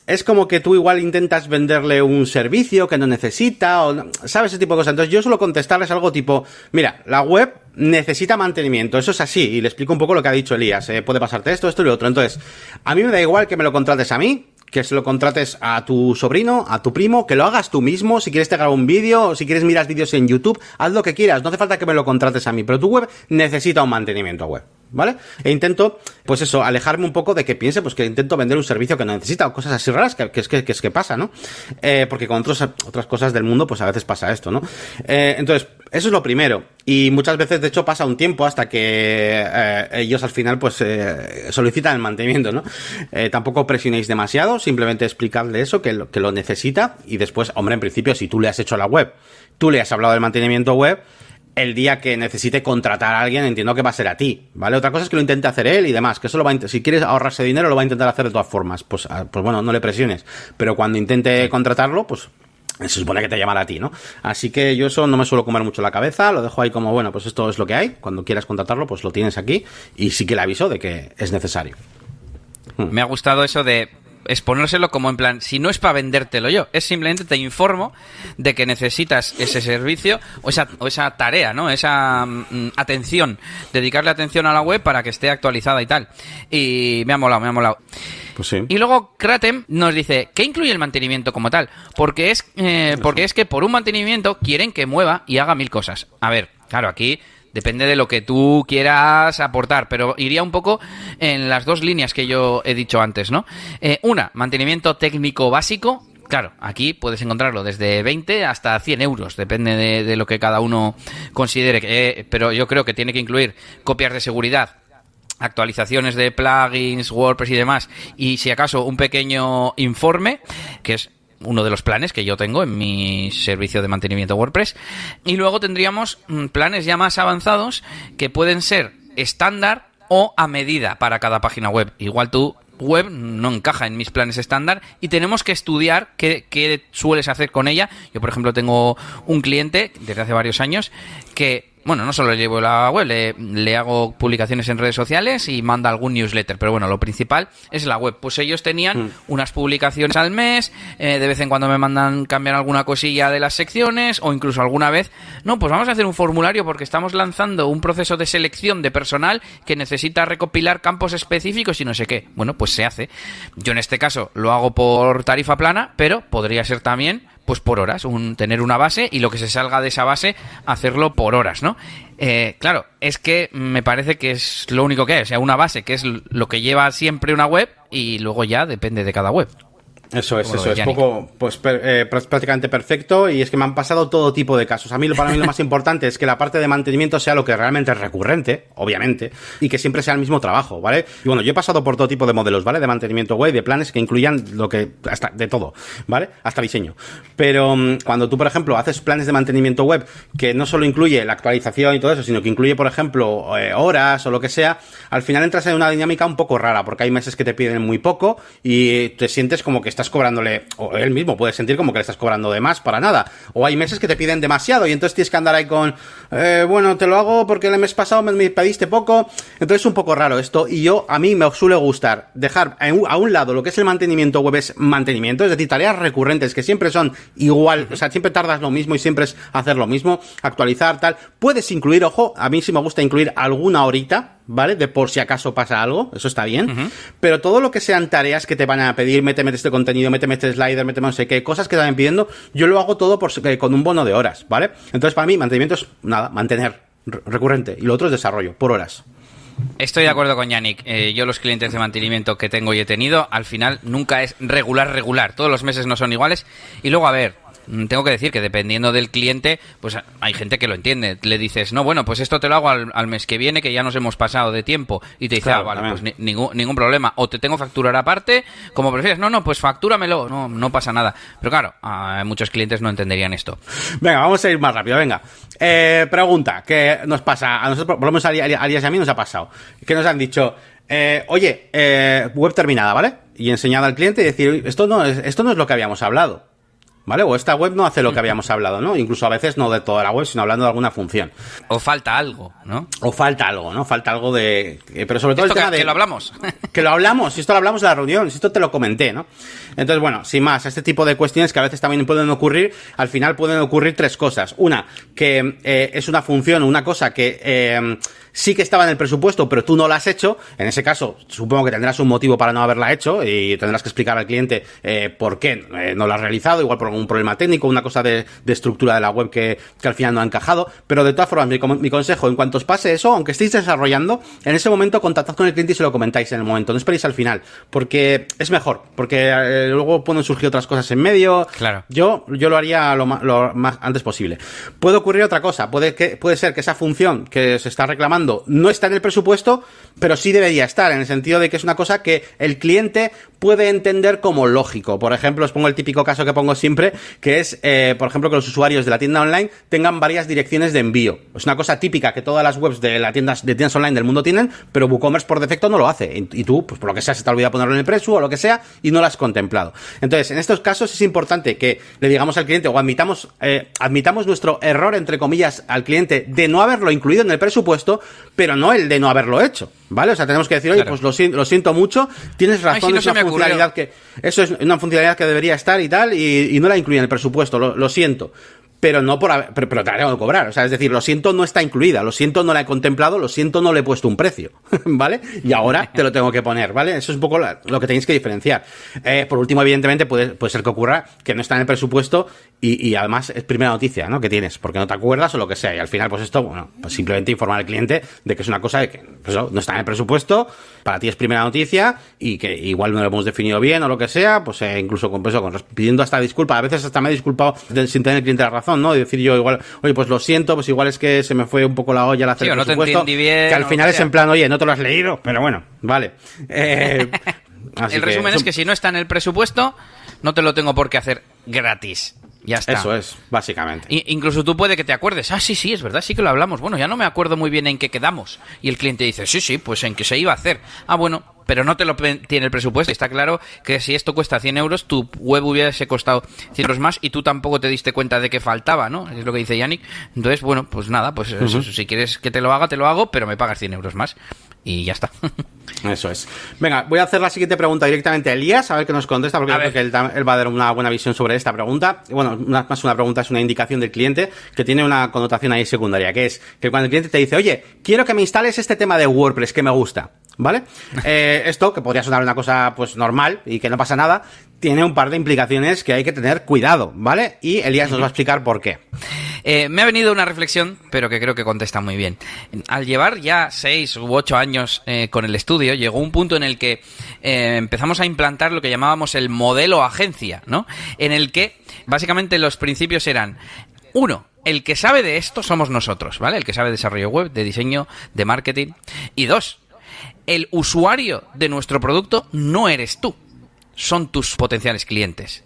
es como que tú igual intentas venderle un servicio que no necesita, o sabes ese tipo de cosas. Entonces yo suelo contestarles algo tipo, mira, la web necesita mantenimiento, eso es así, y le explico un poco lo que ha dicho Elías, eh, puede pasarte esto, esto y lo otro. Entonces, a mí me da igual que me lo contrates a mí, que se lo contrates a tu sobrino, a tu primo, que lo hagas tú mismo, si quieres te grabo un vídeo, si quieres miras vídeos en YouTube, haz lo que quieras, no hace falta que me lo contrates a mí, pero tu web necesita un mantenimiento web. ¿Vale? E intento, pues eso, alejarme un poco de que piense, pues que intento vender un servicio que no necesita o cosas así raras, que, es, que, es que pasa, ¿no? Eh, porque con otros, otras cosas del mundo, pues a veces pasa esto, ¿no? Eh, entonces, eso es lo primero. Y muchas veces, de hecho, pasa un tiempo hasta que eh, ellos al final, pues, solicitan el mantenimiento, ¿no? Tampoco presionéis demasiado, simplemente explicadle eso, que lo, que lo necesita. Y después, hombre, en principio, si tú le has hecho la web, tú le has hablado del mantenimiento web, el día que necesite contratar a alguien, entiendo que va a ser a ti, ¿vale? Otra cosa es que lo intente hacer él y demás, que eso lo va a si quieres ahorrarse dinero, lo va a intentar hacer de todas formas. Pues, ah, pues bueno, no le presiones. Pero cuando intente contratarlo, pues se supone que te llamará a ti, ¿no? Así que yo eso no me suelo comer mucho la cabeza, lo dejo ahí como, bueno, pues esto es lo que hay, cuando quieras contratarlo, pues lo tienes aquí y sí que le aviso de que es necesario. Me ha gustado eso de exponérselo como en plan, si no es para vendértelo yo, es simplemente te informo de que necesitas ese servicio o esa, o esa tarea, ¿no? Esa mm, atención, dedicarle atención a la web para que esté actualizada y tal. Y me ha molado, me ha molado. Pues sí. Y luego Kratem nos dice, ¿qué incluye el mantenimiento como tal? Porque es, eh, porque es que por un mantenimiento quieren que mueva y haga mil cosas. A ver, claro, aquí Depende de lo que tú quieras aportar, pero iría un poco en las dos líneas que yo he dicho antes, ¿no? Eh, una, mantenimiento técnico básico, Claro, aquí puedes encontrarlo desde 20 hasta 100 euros, depende de, lo que cada uno considere. Eh, pero yo creo que tiene que incluir copias de seguridad, actualizaciones de plugins, WordPress y demás, y si acaso un pequeño informe, que es uno de los planes que yo tengo en mi servicio de mantenimiento WordPress. Y luego tendríamos mm, planes ya más avanzados que pueden ser estándar o a medida para cada página web. Igual tu web no encaja en mis planes estándar y tenemos que estudiar qué, qué sueles hacer con ella. Yo, por ejemplo, tengo un cliente desde hace varios años que bueno, no solo le llevo la web, le, hago publicaciones en redes sociales y manda algún newsletter, pero bueno, lo principal es la web. Pues ellos tenían mm. unas publicaciones al mes, eh, de vez en cuando me mandan cambiar alguna cosilla de las secciones o incluso alguna vez, no, pues vamos a hacer un formulario porque estamos lanzando un proceso de selección de personal que necesita recopilar campos específicos y no sé qué. Bueno, pues se hace. Yo en este caso lo hago por tarifa plana, pero podría ser también pues por horas, un, tener una base y lo que se salga de esa base, hacerlo por horas, ¿no? Eh, claro, es que me parece que es lo único que hay, o sea, una base que es lo que lleva siempre una web y luego ya depende de cada web. Eso es, eso es, poco, pues eh, prácticamente perfecto y es que me han pasado todo tipo de casos. A mí, para mí lo más importante es que la parte de mantenimiento sea lo que realmente es recurrente, obviamente, y que siempre sea el mismo trabajo, ¿vale? Y bueno, yo he pasado por todo tipo de modelos, ¿vale? De mantenimiento web, de planes que incluyan lo que, hasta, de todo, ¿vale? Hasta diseño. Pero mm, cuando tú, por ejemplo, haces planes de mantenimiento web que no solo incluye la actualización y todo eso, sino que incluye, por ejemplo, eh, horas o lo que sea, al final entras en una dinámica un poco rara, porque hay meses que te piden muy poco y te sientes como que estás cobrándole, o él mismo puede sentir como que le estás cobrando de más para nada. O hay meses que te piden demasiado y entonces tienes que andar ahí con, eh, bueno, te lo hago porque el mes pasado me, pediste poco. Entonces es un poco raro esto y yo, a mí me suele gustar dejar a un lado lo que es el mantenimiento web es mantenimiento, es decir, tareas recurrentes que siempre son igual, o sea, siempre tardas lo mismo y siempre es hacer lo mismo, actualizar, tal. Puedes incluir, ojo, a mí sí me gusta incluir alguna horita, ¿vale? De por si acaso pasa algo, eso está bien. Pero todo lo que sean tareas que te van a pedir, méteme este contenido, méteme este slider, méteme no sé qué, cosas que te van pidiendo, yo lo hago todo por, eh, con un bono de horas, ¿vale? Entonces para mí mantenimiento es nada, mantener recurrente y lo otro es desarrollo, por horas. Estoy de acuerdo con Yannick. Eh, yo los clientes de mantenimiento que tengo y he tenido, al final nunca es regular, regular. Todos los meses no son iguales. Y luego, a ver, tengo que decir que dependiendo del cliente, pues hay gente que lo entiende. Le dices, no, bueno, pues esto te lo hago al, mes que viene, que ya nos hemos pasado de tiempo. Y te dice, ah, vale, pues ningún, ningún problema. O te tengo facturar aparte, como prefieres. No, no, pues factúramelo. No, no pasa nada. Pero claro, muchos clientes no entenderían esto. Venga, vamos a ir más rápido, venga. Eh, pregunta, ¿qué nos pasa? A nosotros, por lo menos a Arias y a mí nos ha pasado. Que nos han dicho, eh, oye, eh, web terminada, ¿vale? Y enseñada al cliente y decir, esto no es, esto no es lo que habíamos hablado. ¿Vale? O esta web no hace lo que habíamos [LAUGHS] hablado, ¿no? Incluso a veces no de toda la web, sino hablando de alguna función. O falta algo, ¿no? O falta algo, ¿no? Falta algo de... Eh, pero sobre todo el tema que, de... Que lo hablamos. [LAUGHS] Que lo hablamos, si esto lo hablamos en la reunión, si esto te lo comenté, ¿no? Entonces, bueno, sin más, este tipo de cuestiones que a veces también pueden ocurrir, al final pueden ocurrir tres cosas. Una, que eh, es una función, una cosa que... Eh, sí que estaba en el presupuesto, pero tú no la has hecho, en ese caso supongo que tendrás un motivo para no haberla hecho y tendrás que explicar al cliente eh, por qué eh, no la has realizado, igual por algún problema técnico, una cosa de, estructura de la web que, al final no ha encajado. Pero de todas formas, mi, consejo, en cuanto os pase eso, aunque estéis desarrollando, en ese momento contactad con el cliente y se lo comentáis en el momento, no esperéis al final, porque es mejor, porque eh, luego pueden surgir otras cosas en medio. Claro. Yo, yo lo haría lo más, lo más antes posible. Puede ocurrir otra cosa, puede, que, puede ser que esa función que se está reclamando no está en el presupuesto, pero sí debería estar, en el sentido de que es una cosa que el cliente puede entender como lógico. Por ejemplo, os pongo el típico caso que pongo siempre, que es, eh, por ejemplo, que los usuarios de la tienda online tengan varias direcciones de envío. Es una cosa típica que todas las webs de las tiendas, de tiendas online del mundo tienen, pero WooCommerce por defecto no lo hace. Y, tú, pues por lo que sea, se te ha olvidado ponerlo en el precio o lo que sea, y no lo has contemplado. Entonces, en estos casos es importante que le digamos al cliente o admitamos, eh, admitamos nuestro error, entre comillas, al cliente de no haberlo incluido en el presupuesto, pero no el de no haberlo hecho, ¿vale? O sea, tenemos que decir, oye, pues lo, lo, siento mucho, tienes razón, es una funcionalidad que, eso es una funcionalidad que debería estar y tal, y, no la incluye en el presupuesto, lo, siento pero no por haber, pero, te la tengo que cobrar. O sea, es decir, lo siento no está incluida, lo siento no la he contemplado, lo siento no le he puesto un precio, [LAUGHS] ¿vale? Y ahora te lo tengo que poner, ¿vale? Eso es un poco lo que tenéis que diferenciar. Eh, por último, evidentemente, puede, puede ser que ocurra que no está en el presupuesto y, además es primera noticia, ¿no? Que tienes, porque no te acuerdas o lo que sea. Y al final, pues esto, bueno, pues simplemente informar al cliente de que es una cosa de que pues no está en el presupuesto, para ti es primera noticia y que igual no lo hemos definido bien o lo que sea, pues eh, incluso con, pues, con, pidiendo hasta disculpa. A veces hasta me he disculpado sin tener el cliente la razón, ¿no? Y decir yo igual, oye, pues lo siento, pues igual es que se me fue un poco la olla al hacer el presupuesto. que al final es en plan, oye, no te lo has leído, pero bueno, vale. Eh, [LAUGHS] el resumen es que si no está en el presupuesto, no te lo tengo por qué hacer gratis. Ya está. Eso es, básicamente. incluso tú puede que te acuerdes, ah, sí, sí, es verdad, sí que lo hablamos. Bueno, ya no me acuerdo muy bien en qué quedamos. Y el cliente dice, sí, sí, pues en qué se iba a hacer. Ah, bueno, pero no te lo tiene el presupuesto. Está claro que si esto cuesta 100 euros, tu web hubiese costado 100 euros más y tú tampoco te diste cuenta de que faltaba, ¿no? Es lo que dice Yannick. Entonces, bueno, pues nada, pues si quieres que te lo haga, te lo hago, pero me pagas 100 euros más. Y ya está. [LAUGHS] Eso es. Venga, voy a hacer la siguiente pregunta directamente a Elías, a ver qué nos contesta, porque creo que él, va a dar una buena visión sobre esta pregunta. Bueno, más una pregunta es una indicación del cliente que tiene una connotación ahí secundaria, que es que cuando el cliente te dice, oye, quiero que me instales este tema de WordPress que me gusta, ¿vale? [LAUGHS] Eh, esto, que podría sonar una cosa pues normal y que no pasa nada, tiene un par de implicaciones que hay que tener cuidado, ¿vale? Y Elías nos va a explicar por qué. Eh, me ha venido una reflexión, pero que creo que contesta muy bien. Al llevar ya seis u ocho años eh, con el estudio, llegó un punto en el que eh, empezamos a implantar lo que llamábamos el modelo agencia, ¿no? En el que básicamente los principios eran uno, el que sabe de esto somos nosotros, ¿vale? El que sabe de desarrollo web, de diseño, de marketing. Y dos, el usuario de nuestro producto no eres tú, son tus potenciales clientes.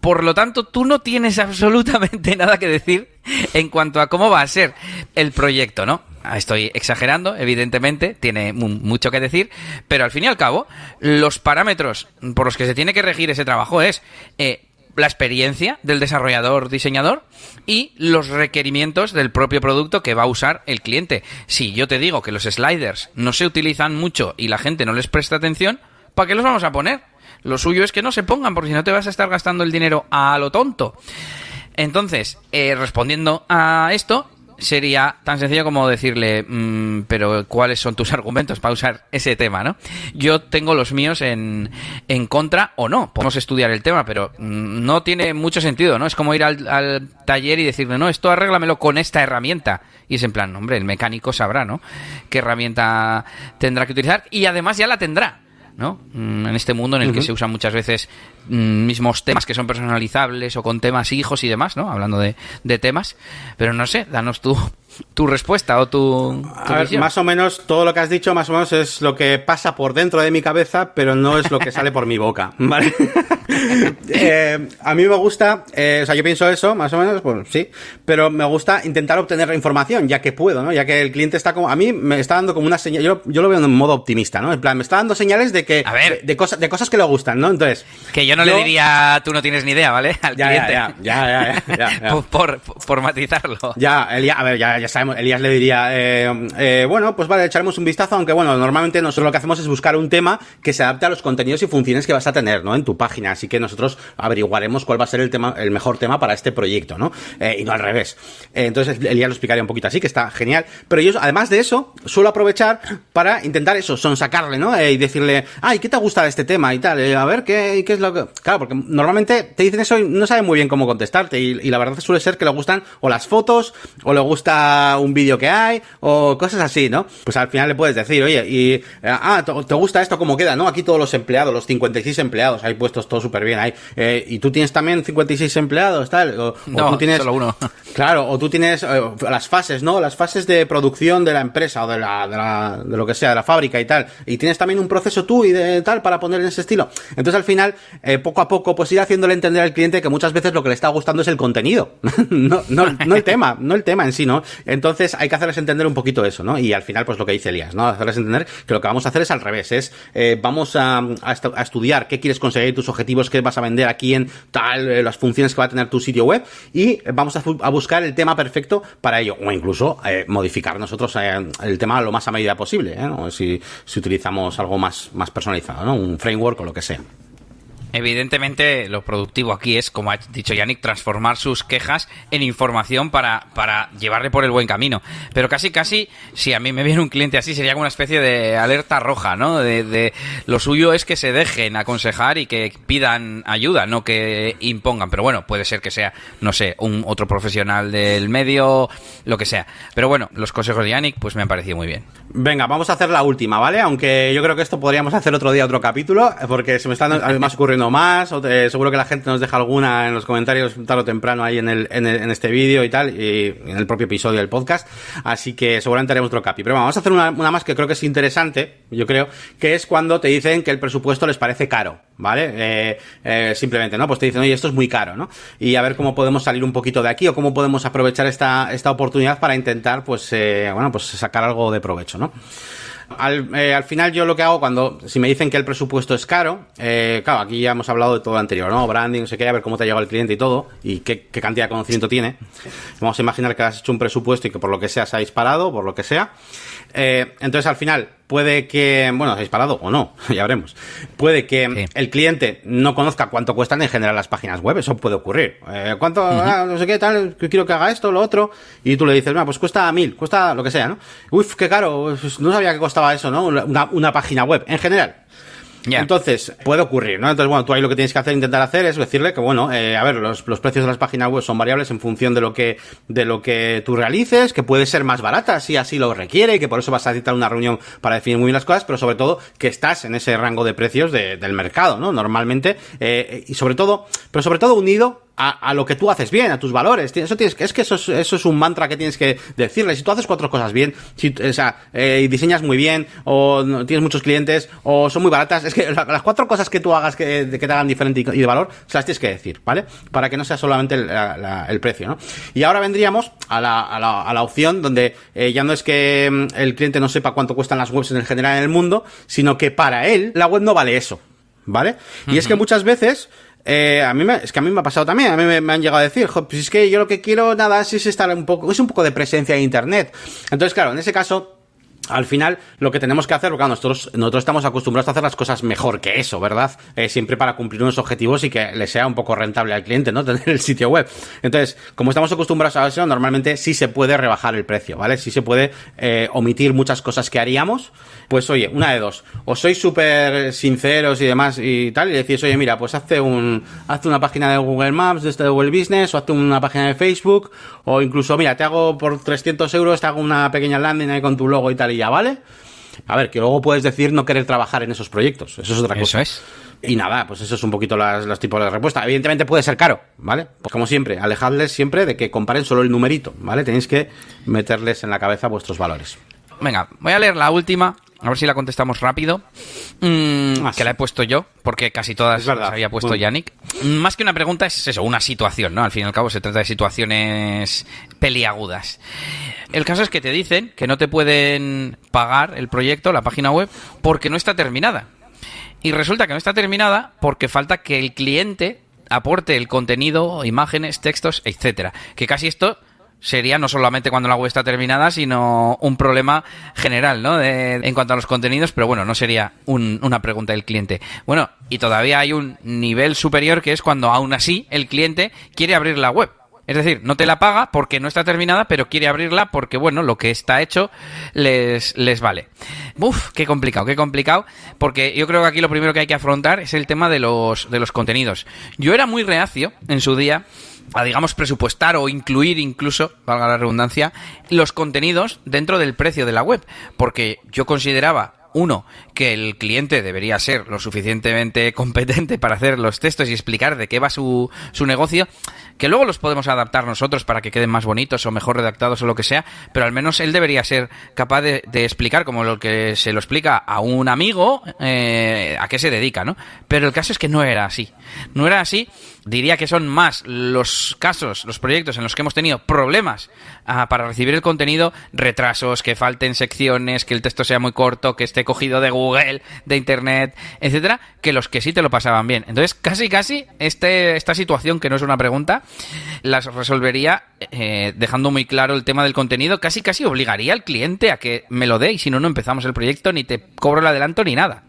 Por lo tanto, tú no tienes [LAUGHS] absolutamente nada que decir en cuanto a cómo va a ser el proyecto, ¿no? Estoy exagerando, evidentemente, tiene mucho que decir, pero al fin y al cabo, los parámetros por los que se tiene que regir ese trabajo es eh, la experiencia del desarrollador diseñador y los requerimientos del propio producto que va a usar el cliente. Si yo te digo que los sliders no se utilizan mucho y la gente no les presta atención, ¿para qué los vamos a poner? Lo suyo es que no se pongan, porque si no te vas a estar gastando el dinero a lo tonto. Entonces, eh, respondiendo a esto, sería tan sencillo como decirle, mm, pero ¿cuáles son tus [LAUGHS] argumentos para usar ese tema, no? Yo tengo los míos en, en contra o no. Podemos estudiar el tema, pero mm, no tiene mucho sentido, ¿no? Es como ir al, al, taller y decirle, no, esto arréglamelo con esta herramienta. Y es en plan, hombre, el mecánico sabrá, ¿no? ¿Qué herramienta tendrá que utilizar? Y además ya la tendrá. ¿No? Mm, en este mundo en el que se usan muchas veces mm, mismos temas que son personalizables o con temas hijos y demás, ¿no? Hablando de, de temas. Pero no sé, danos tú tu respuesta o tu, más o menos todo lo que has dicho más o menos es lo que pasa por dentro de mi cabeza pero no es lo que sale por mi boca [LAUGHS] vale [LAUGHS] eh, a mí me gusta eh, o sea yo pienso eso más o menos pues sí pero me gusta intentar obtener la información ya que puedo no ya que el cliente está como a mí me está dando como una señal yo, yo lo veo en modo optimista no en plan me está dando señales de que a ver. De, cosas de cosas que le gustan no entonces que yo no le diría tú no tienes ni idea vale [LAUGHS] al ya, cliente. ya ya ya, ya, [LAUGHS] ya por, por, matizarlo. Ya el, a ver ya ya sabemos, Elías le diría, eh, eh, bueno, pues vale, echaremos un vistazo, aunque bueno, normalmente nosotros lo que hacemos es buscar un tema que se adapte a los contenidos y funciones que vas a tener, ¿no? En tu página, así que nosotros averiguaremos cuál va a ser el tema, el mejor tema para este proyecto, ¿no? Eh, y no al revés. Eh, entonces, Elías lo explicaría un poquito así, que está genial. Pero yo, además de eso, suelo aprovechar para intentar eso, sonsacarle, ¿no? Eh, y decirle, ay, ¿qué te gusta de este tema? Y tal, a ver, ¿qué, ¿qué es lo que...? Claro, porque normalmente te dicen eso y no saben muy bien cómo contestarte. Y, la verdad suele ser que le gustan o las fotos, o le gusta un vídeo que hay, o cosas así, ¿no? Pues al final le puedes decir, oye, y, ah, ¿te gusta esto cómo queda? ¿No? Aquí todos los empleados, los 56 empleados, hay puestos todo súper bien ahí. Eh, y tú tienes también 56 empleados, tal. O, no, tú tienes, solo uno. [LAUGHS] Claro, o tú tienes eh, las fases, ¿no? Las fases de producción de la empresa o de la, de la, de lo que sea, de la fábrica y tal. Y tienes también un proceso tú y de tal para poner en ese estilo. Entonces al final, eh, poco a poco, pues ir haciéndole entender al cliente que muchas veces lo que le está gustando es el contenido. [LAUGHS] no, no, no el tema, no el tema en sí, ¿no? Entonces hay que hacerles entender un poquito eso, ¿no? Y al final, pues lo que dice Elías, ¿no? Hacerles entender que lo que vamos a hacer es al revés, es vamos a, a, a, estudiar qué quieres conseguir, tus objetivos, qué vas a vender aquí en tal, eh, las funciones que va a tener tu sitio web y vamos a, buscar el tema perfecto para ello, o incluso eh, modificar nosotros eh, el tema lo más a medida posible, si, si utilizamos algo más, más personalizado, ¿no? Un framework o lo que sea. Evidentemente, lo productivo aquí es, como ha dicho Yannick, transformar sus quejas en información para, para llevarle por el buen camino. Pero casi, casi, si a mí me viene un cliente así, sería una especie de alerta roja, ¿no? De, lo suyo es que se dejen aconsejar y que pidan ayuda, no que impongan. Pero bueno, puede ser que sea, no sé, un otro profesional del medio, lo que sea. Pero bueno, los consejos de Yannick, pues me han parecido muy bien. Venga, vamos a hacer la última, ¿vale? Aunque yo creo que esto podríamos hacer otro día otro capítulo, porque se me están además ocurriendo más, o seguro que la gente nos deja alguna en los comentarios tarde o temprano ahí en, el, en, el, en este vídeo y tal, y en el propio episodio del podcast, así que seguramente haremos otro capi. Pero vamos a hacer una, una más que creo que es interesante, yo creo, que es cuando te dicen que el presupuesto les parece caro, ¿vale? Eh, eh, simplemente, ¿no? Pues te dicen, oye, esto es muy caro, ¿no? Y a ver cómo podemos salir un poquito de aquí o cómo podemos aprovechar esta, esta oportunidad para intentar, pues, eh, bueno, pues sacar algo de provecho, ¿no? Al, eh, al, final yo lo que hago cuando, si me dicen que el presupuesto es caro, eh, claro, aquí ya hemos hablado de todo anterior, ¿no? Branding, no sé qué, a ver cómo te ha llegado el cliente y todo, y qué, qué, cantidad de conocimiento tiene. Vamos a imaginar que has hecho un presupuesto y que por lo que sea se ha disparado, por lo que sea. Eh, entonces al final puede que, bueno, se ha disparado o no, [LAUGHS] ya veremos. Puede que sí. el cliente no conozca cuánto cuestan en general las páginas web, eso puede ocurrir. Eh, ¿Cuánto, uh -huh. ah, no sé qué, tal, que quiero que haga esto, lo otro? Y tú le dices, pues cuesta mil, cuesta lo que sea, ¿no? Uf, qué caro, pues no sabía que costaba eso, ¿no? Una, una página web, en general. Entonces, puede ocurrir, ¿no? Entonces, bueno, tú ahí lo que tienes que hacer, intentar hacer es decirle que, bueno, eh, a ver, los, los, precios de las páginas web son variables en función de lo que, de lo que tú realices, que puede ser más barata si así lo requiere, y que por eso vas a necesitar una reunión para definir muy bien las cosas, pero sobre todo que estás en ese rango de precios de, del mercado, ¿no? Normalmente, eh, y sobre todo, pero sobre todo unido a, lo que tú haces bien, a tus valores. Eso tienes que, es que eso es, eso es un mantra que tienes que decirle. Si tú haces cuatro cosas bien, si, o sea, eh, diseñas muy bien, o tienes muchos clientes, o son muy baratas, es que las cuatro cosas que tú hagas que, que te hagan diferente y, de valor, se las tienes que decir, ¿vale? Para que no sea solamente el, el precio, ¿no? Y ahora vendríamos a la, a la, a la opción donde eh, ya no es que mm, el cliente no sepa cuánto cuestan las webs en general en el mundo, sino que para él la web no vale eso, ¿vale? Y es que muchas veces eh, a mí me, es que a mí me ha pasado también, a mí me, han llegado a decir, pues es que yo lo que quiero nada es estar un poco, es un poco de presencia en internet. Entonces, claro, en ese caso, al final lo que tenemos que hacer, porque nosotros, nosotros estamos acostumbrados a hacer las cosas mejor que eso, ¿verdad? Eh, siempre para cumplir unos objetivos y que le sea un poco rentable al cliente, ¿no? [LAUGHS] Tener el sitio web. Entonces, como estamos acostumbrados a eso, normalmente sí se puede rebajar el precio, ¿vale? Sí se puede eh, omitir muchas cosas que haríamos. Pues oye, una de dos. O sois súper sinceros y demás y tal, y decís, oye, mira, pues hazte un, hazte una página de Google Maps, de este Google Business, o hazte una página de Facebook, o incluso, mira, te hago por 300 euros, te hago una pequeña landing ahí con tu logo y tal, y ya, ¿vale? A ver, que luego puedes decir no querer trabajar en esos proyectos. Eso es otra cosa. Eso es. Y nada, pues eso es un poquito las, los tipos de respuesta. Evidentemente puede ser caro, ¿vale? Pues como siempre, alejadles siempre de que comparen solo el numerito, ¿vale? Tenéis que meterles en la cabeza vuestros valores. Venga, voy a leer la última, a ver si la contestamos rápido. Mm, ah, que la he puesto yo, porque casi todas las había puesto Yannick. Más que una pregunta, es eso, una situación, ¿no? Al fin y al cabo se trata de situaciones peliagudas. El caso es que te dicen que no te pueden pagar el proyecto, la página web, porque no está terminada. Y resulta que no está terminada porque falta que el cliente aporte el contenido, imágenes, textos, etcétera. Que casi esto sería no solamente cuando la web está terminada, sino un problema general, ¿no? en cuanto a los contenidos, pero bueno, no sería una pregunta del cliente. Bueno, y todavía hay un nivel superior que es cuando aún así el cliente quiere abrir la web. Es decir, no te la paga porque no está terminada, pero quiere abrirla porque, bueno, lo que está hecho les, les vale. Uf, qué complicado, qué complicado, porque yo creo que aquí lo primero que hay que afrontar es el tema de los, de los contenidos. Yo era muy reacio en su día a, digamos, presupuestar o incluir incluso, valga la redundancia, los contenidos dentro del precio de la web. Porque yo consideraba uno, que el cliente debería ser lo suficientemente competente para hacer los textos y explicar de qué va su, su negocio, que luego los podemos adaptar nosotros para que queden más bonitos o mejor redactados o lo que sea, pero al menos él debería ser capaz de, explicar, como lo que se lo explica a un amigo, eh, a qué se dedica, ¿no? Pero el caso es que no era así. No era así. Diría que son más los casos, los proyectos en los que hemos tenido problemas ah, para recibir el contenido, retrasos, que falten secciones, que el texto sea muy corto, que esté cogido de Google, de Internet, etcétera, que los que sí te lo pasaban bien. Entonces, casi, casi, este, esta situación, que no es una pregunta, las resolvería eh, dejando muy claro el tema del contenido, casi casi obligaría al cliente a que me lo dé y si no, no empezamos el proyecto, ni te cobro el adelanto ni nada.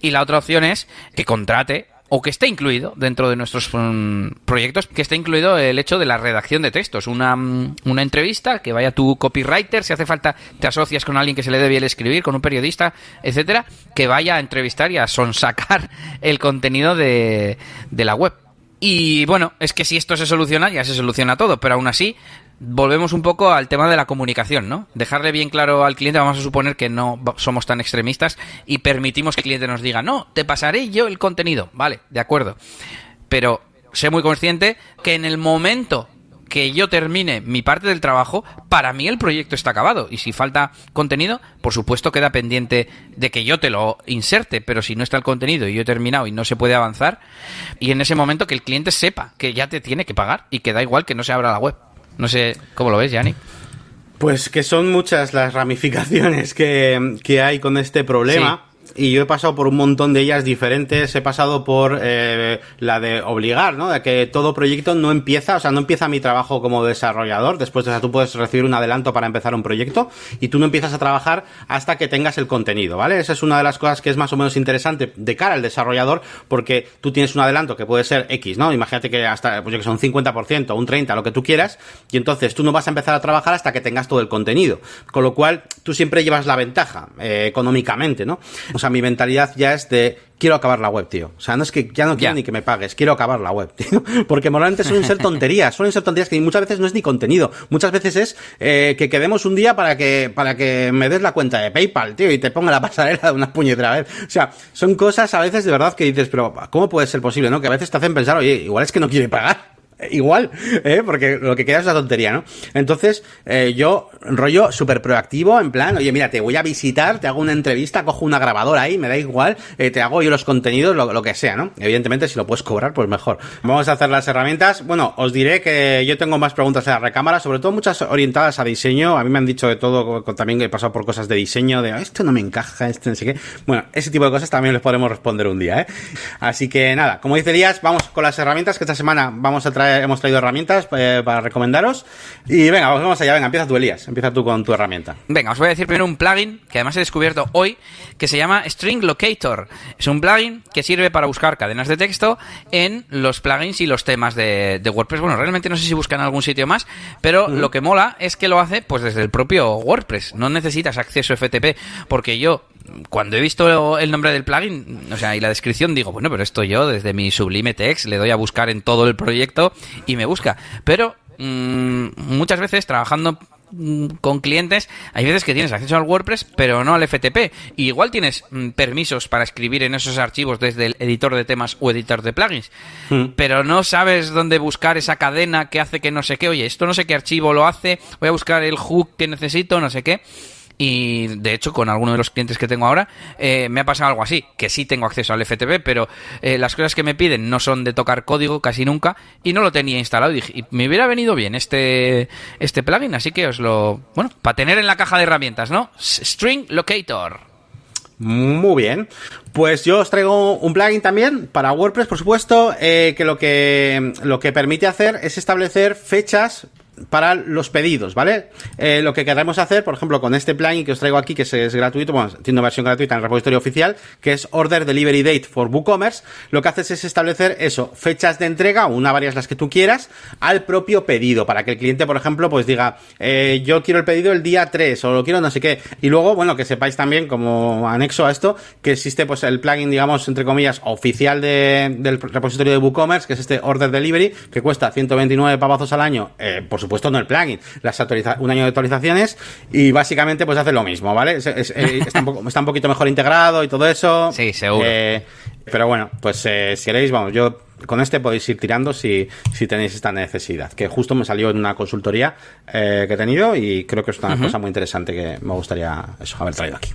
Y la otra opción es que contrate o que esté incluido dentro de nuestros mm, proyectos, que esté incluido el hecho de la redacción de textos, una, mm, una, entrevista, que vaya tu copywriter, si hace falta te asocias con alguien que se le dé bien escribir, con un periodista, etcétera, que vaya a entrevistar y a sonsacar [LAUGHS] el contenido de, de la web. Y bueno, es que si esto se soluciona, ya se soluciona todo, pero aún así volvemos un poco al tema de la comunicación, ¿no? Dejarle bien claro al cliente, vamos a suponer que no somos tan extremistas y permitimos que el cliente nos diga, no, te pasaré yo el contenido, vale, de acuerdo. Pero sé muy consciente que en el momento que yo termine mi parte del trabajo, para mí el proyecto está acabado. Y si falta contenido, por supuesto queda pendiente de que yo te lo inserte, pero si no está el contenido y yo he terminado y no se puede avanzar, y en ese momento que el cliente sepa que ya te tiene que pagar y que da igual que no se abra la web. No sé cómo lo ves, Yanni. Pues que son muchas las ramificaciones que, que hay con este problema y yo he pasado por un montón de ellas diferentes. He pasado por eh, la de obligar, ¿no? De que todo proyecto no empieza, o sea, no empieza mi trabajo como desarrollador. Después de eso, tú puedes recibir un adelanto para empezar un proyecto y tú no empiezas a trabajar hasta que tengas el contenido, ¿vale? Esa es una de las cosas que es más o menos interesante de cara al desarrollador porque tú tienes un adelanto que puede ser X, ¿no? Imagínate que hasta, pues yo que son un 50%, un 30%, lo que tú quieras, y entonces tú no vas a empezar a trabajar hasta que tengas todo el contenido. Con lo cual, tú siempre llevas la ventaja eh, económicamente, ¿no? O sea, mi mentalidad ya es de quiero acabar la web, tío. O sea, no es que ya no quiero ni que me pagues, quiero acabar la web, [LAUGHS] tío. Porque moralmente suelen ser [LAUGHS] tonterías, suelen ser tonterías que muchas veces no es ni contenido. Muchas veces es eh, que quedemos un día para que, para que me des la cuenta de PayPal, tío, y te ponga la pasarela de una puñetera vez. O sea, son cosas a veces de verdad que dices, pero ¿cómo puede ser posible, no? Que a veces te hacen pensar, oye, igual es que no quiere pagar igual, ¿eh? porque lo que queda es una tontería, ¿no? Entonces, eh, yo, rollo súper proactivo, en plan, oye, mira, te voy a visitar, te hago una entrevista, cojo una grabadora ahí, me da igual, eh, te hago yo los contenidos, lo, lo, que sea, ¿no? Evidentemente, si lo puedes cobrar, pues mejor. Vamos a hacer las herramientas. Bueno, os diré que yo tengo más preguntas en la recámara, sobre todo muchas orientadas a diseño. A mí me han dicho de todo, también he pasado por cosas de diseño, de esto no me encaja, esto no sé qué. Bueno, ese tipo de cosas también les podremos responder un día, ¿eh? Así que nada, como dice Díaz, vamos con las herramientas que esta semana vamos a traer hemos traído herramientas eh, para recomendaros. Y venga, vamos allá, venga, empieza tú, Elías. Empieza tú con tu herramienta. Venga, os voy a decir primero un plugin que además he descubierto hoy, que se llama String Locator. Es un plugin que sirve para buscar cadenas de texto en los plugins y los temas de, WordPress. Bueno, realmente no sé si buscan en algún sitio más, pero lo que mola es que lo hace pues desde el propio WordPress. No necesitas acceso FTP, porque yo cuando he visto el nombre del plugin, o sea, y la descripción, digo, bueno, pero esto yo desde mi Sublime Text le doy a buscar en todo el proyecto y me busca. Pero mmm, muchas veces trabajando mm, con clientes, hay veces que tienes acceso al WordPress, pero no al FTP. Y igual tienes mm, permisos para escribir en esos archivos desde el editor de temas o editor de plugins, mm. pero no sabes dónde buscar esa cadena que hace que no sé qué. Oye, esto no sé qué archivo lo hace, voy a buscar el hook que necesito, no sé qué. Y de hecho, con alguno de los clientes que tengo ahora, eh, me ha pasado algo así, que sí tengo acceso al FTP, pero eh, las cosas que me piden no son de tocar código casi nunca y no lo tenía instalado. Y, dije, me hubiera venido bien este, este plugin, así que os lo. Bueno, para tener en la caja de herramientas, ¿no? String Locator. Muy bien. Pues yo os traigo un plugin también para WordPress, por supuesto, eh, que lo que lo que permite hacer es establecer fechas para los pedidos, ¿vale? Eh, lo que queremos hacer, por ejemplo, con este plugin que os traigo aquí, que es, gratuito, bueno, tiene una versión gratuita en el repositorio oficial, que es Order Delivery Date for WooCommerce, lo que haces es establecer eso, fechas de entrega, una varias las que tú quieras, al propio pedido, para que el cliente, por ejemplo, pues diga, eh, yo quiero el pedido el día 3, o lo quiero no sé qué, y luego, bueno, que sepáis también, como anexo a esto, que existe pues el plugin, digamos, entre comillas, oficial del repositorio de WooCommerce, que es este Order Delivery, que cuesta 129 pavazos al año, eh, por supuesto, supuesto no el plugin, las un año de actualizaciones y básicamente pues hace lo mismo, ¿vale? Eh, [LAUGHS] está, un poquito mejor integrado y todo eso. Sí, seguro. Eh, pero bueno, pues eh, si queréis, vamos, yo con este podéis ir tirando si, si tenéis esta necesidad, que justo me salió en una consultoría que he tenido y creo que es una cosa muy interesante que me gustaría eso, haber traído aquí.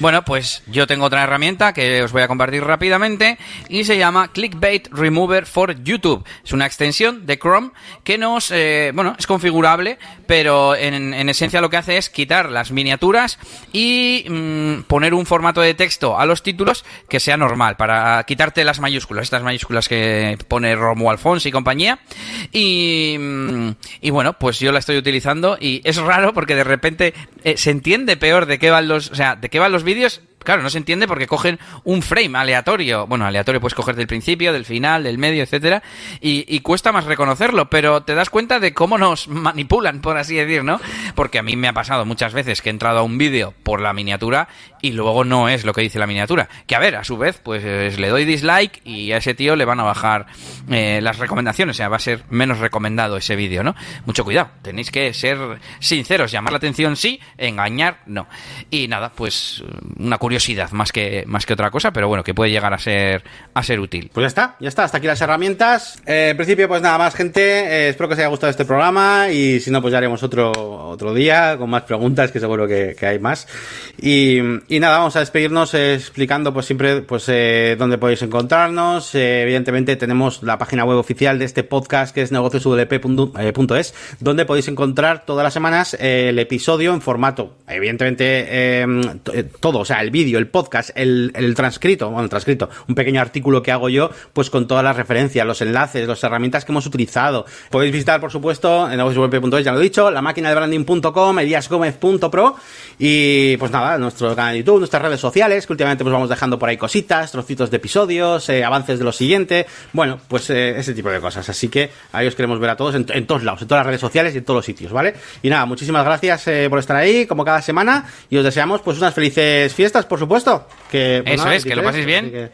Bueno, pues yo tengo otra herramienta que os voy a compartir rápidamente y se llama Clickbait Remover for YouTube. Es una extensión de Chrome que nos, eh, bueno, es configurable, pero en, esencia lo que hace es quitar las miniaturas y mm, poner un formato de texto a los títulos que sea normal, para quitarte las mayúsculas, estas mayúsculas que pone Romo Alfonso y compañía. Y, mm, bueno, pues yo la estoy utilizando y es raro porque de repente eh, se entiende peor de qué van los, o sea, de qué van los vídeos Claro, no se entiende porque cogen un frame aleatorio. Bueno, aleatorio puedes coger del principio, del final, del medio, etcétera, y, cuesta más reconocerlo, pero te das cuenta de cómo nos [LAUGHS] manipulan, por así decir, ¿no? Porque a mí me ha pasado muchas veces que he entrado a un vídeo por la miniatura y luego no es lo que dice la miniatura. Que a ver, a su vez, pues le doy dislike y a ese tío le van a bajar eh, las recomendaciones, o sea, va a ser menos recomendado ese vídeo, ¿no? Mucho cuidado, tenéis que ser sinceros, llamar la atención sí, engañar no. Y nada, pues una curiosidad más que, más que otra cosa, pero bueno, que puede llegar a ser, a ser útil. Pues ya está, ya está, hasta aquí las herramientas. Eh, en principio, pues nada más, gente. Eh, espero que os haya gustado este programa y si no, pues ya haremos otro, otro día con más preguntas, que seguro que, hay más. Y, nada, vamos a despedirnos eh, explicando pues siempre pues dónde podéis encontrarnos. evidentemente tenemos la página web oficial de este podcast que es negociosudp.es, donde podéis encontrar todas las semanas el episodio en formato, evidentemente, todo, o sea, el vídeo el podcast, el, transcrito, bueno, el transcrito, un pequeño artículo que hago yo, pues con todas las referencias, los enlaces, las herramientas que hemos utilizado. Podéis visitar, por supuesto, en negocioswp.es, ya lo he dicho, la máquina de branding.com, eliasgomez.pro y pues nada, nuestro canal YouTube, nuestras redes sociales, que últimamente pues vamos dejando por ahí cositas, trocitos de episodios, eh, avances de lo siguiente, bueno, pues eh, ese tipo de cosas. Así que ahí os queremos ver a todos en, todos lados, en todas las redes sociales y en todos los sitios, ¿vale? Y nada, muchísimas gracias eh, por estar ahí, como cada semana, y os deseamos pues unas felices fiestas por supuesto. Que, pues Eso es, que lo paséis bien.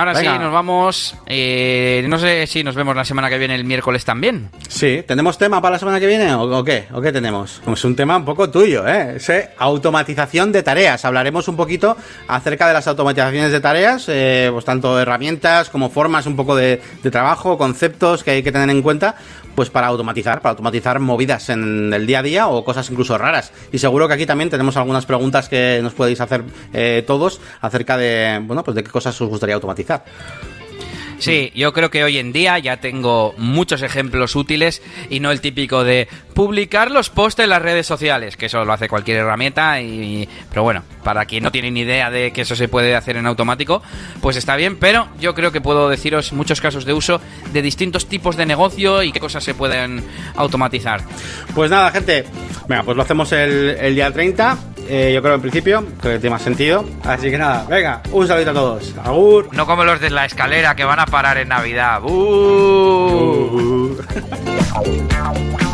Ahora sí, nos vamos. Eh, no sé si nos vemos la semana que viene, el miércoles también. Sí, ¿tenemos tema para la semana que viene o, qué? ¿O qué tenemos? Es un tema un poco tuyo, ¿eh? Ese automatización de tareas. Hablaremos un poquito acerca de las automatizaciones de tareas, eh, pues tanto herramientas como formas un poco de, de trabajo, conceptos que hay que tener en cuenta pues para automatizar, para automatizar movidas en el día a día o cosas incluso raras. Y seguro que aquí también tenemos algunas preguntas que nos podéis hacer eh, todos acerca de, bueno, pues de qué cosas os gustaría automatizar. Sí, yo creo que hoy en día ya tengo muchos ejemplos útiles y no el típico de publicar los posts en las redes sociales, que eso lo hace cualquier herramienta y pero bueno, para quien no tiene ni idea de que eso se puede hacer en automático, pues está bien, pero yo creo que puedo deciros muchos casos de uso de distintos tipos de negocio y qué cosas se pueden automatizar. Pues nada, gente, venga, pues lo hacemos el, el día 30 eh, yo creo en principio, que tiene más sentido. Así que nada, venga, un saludo a todos. Agur. No como los de la escalera que van a parar en Navidad. [LAUGHS]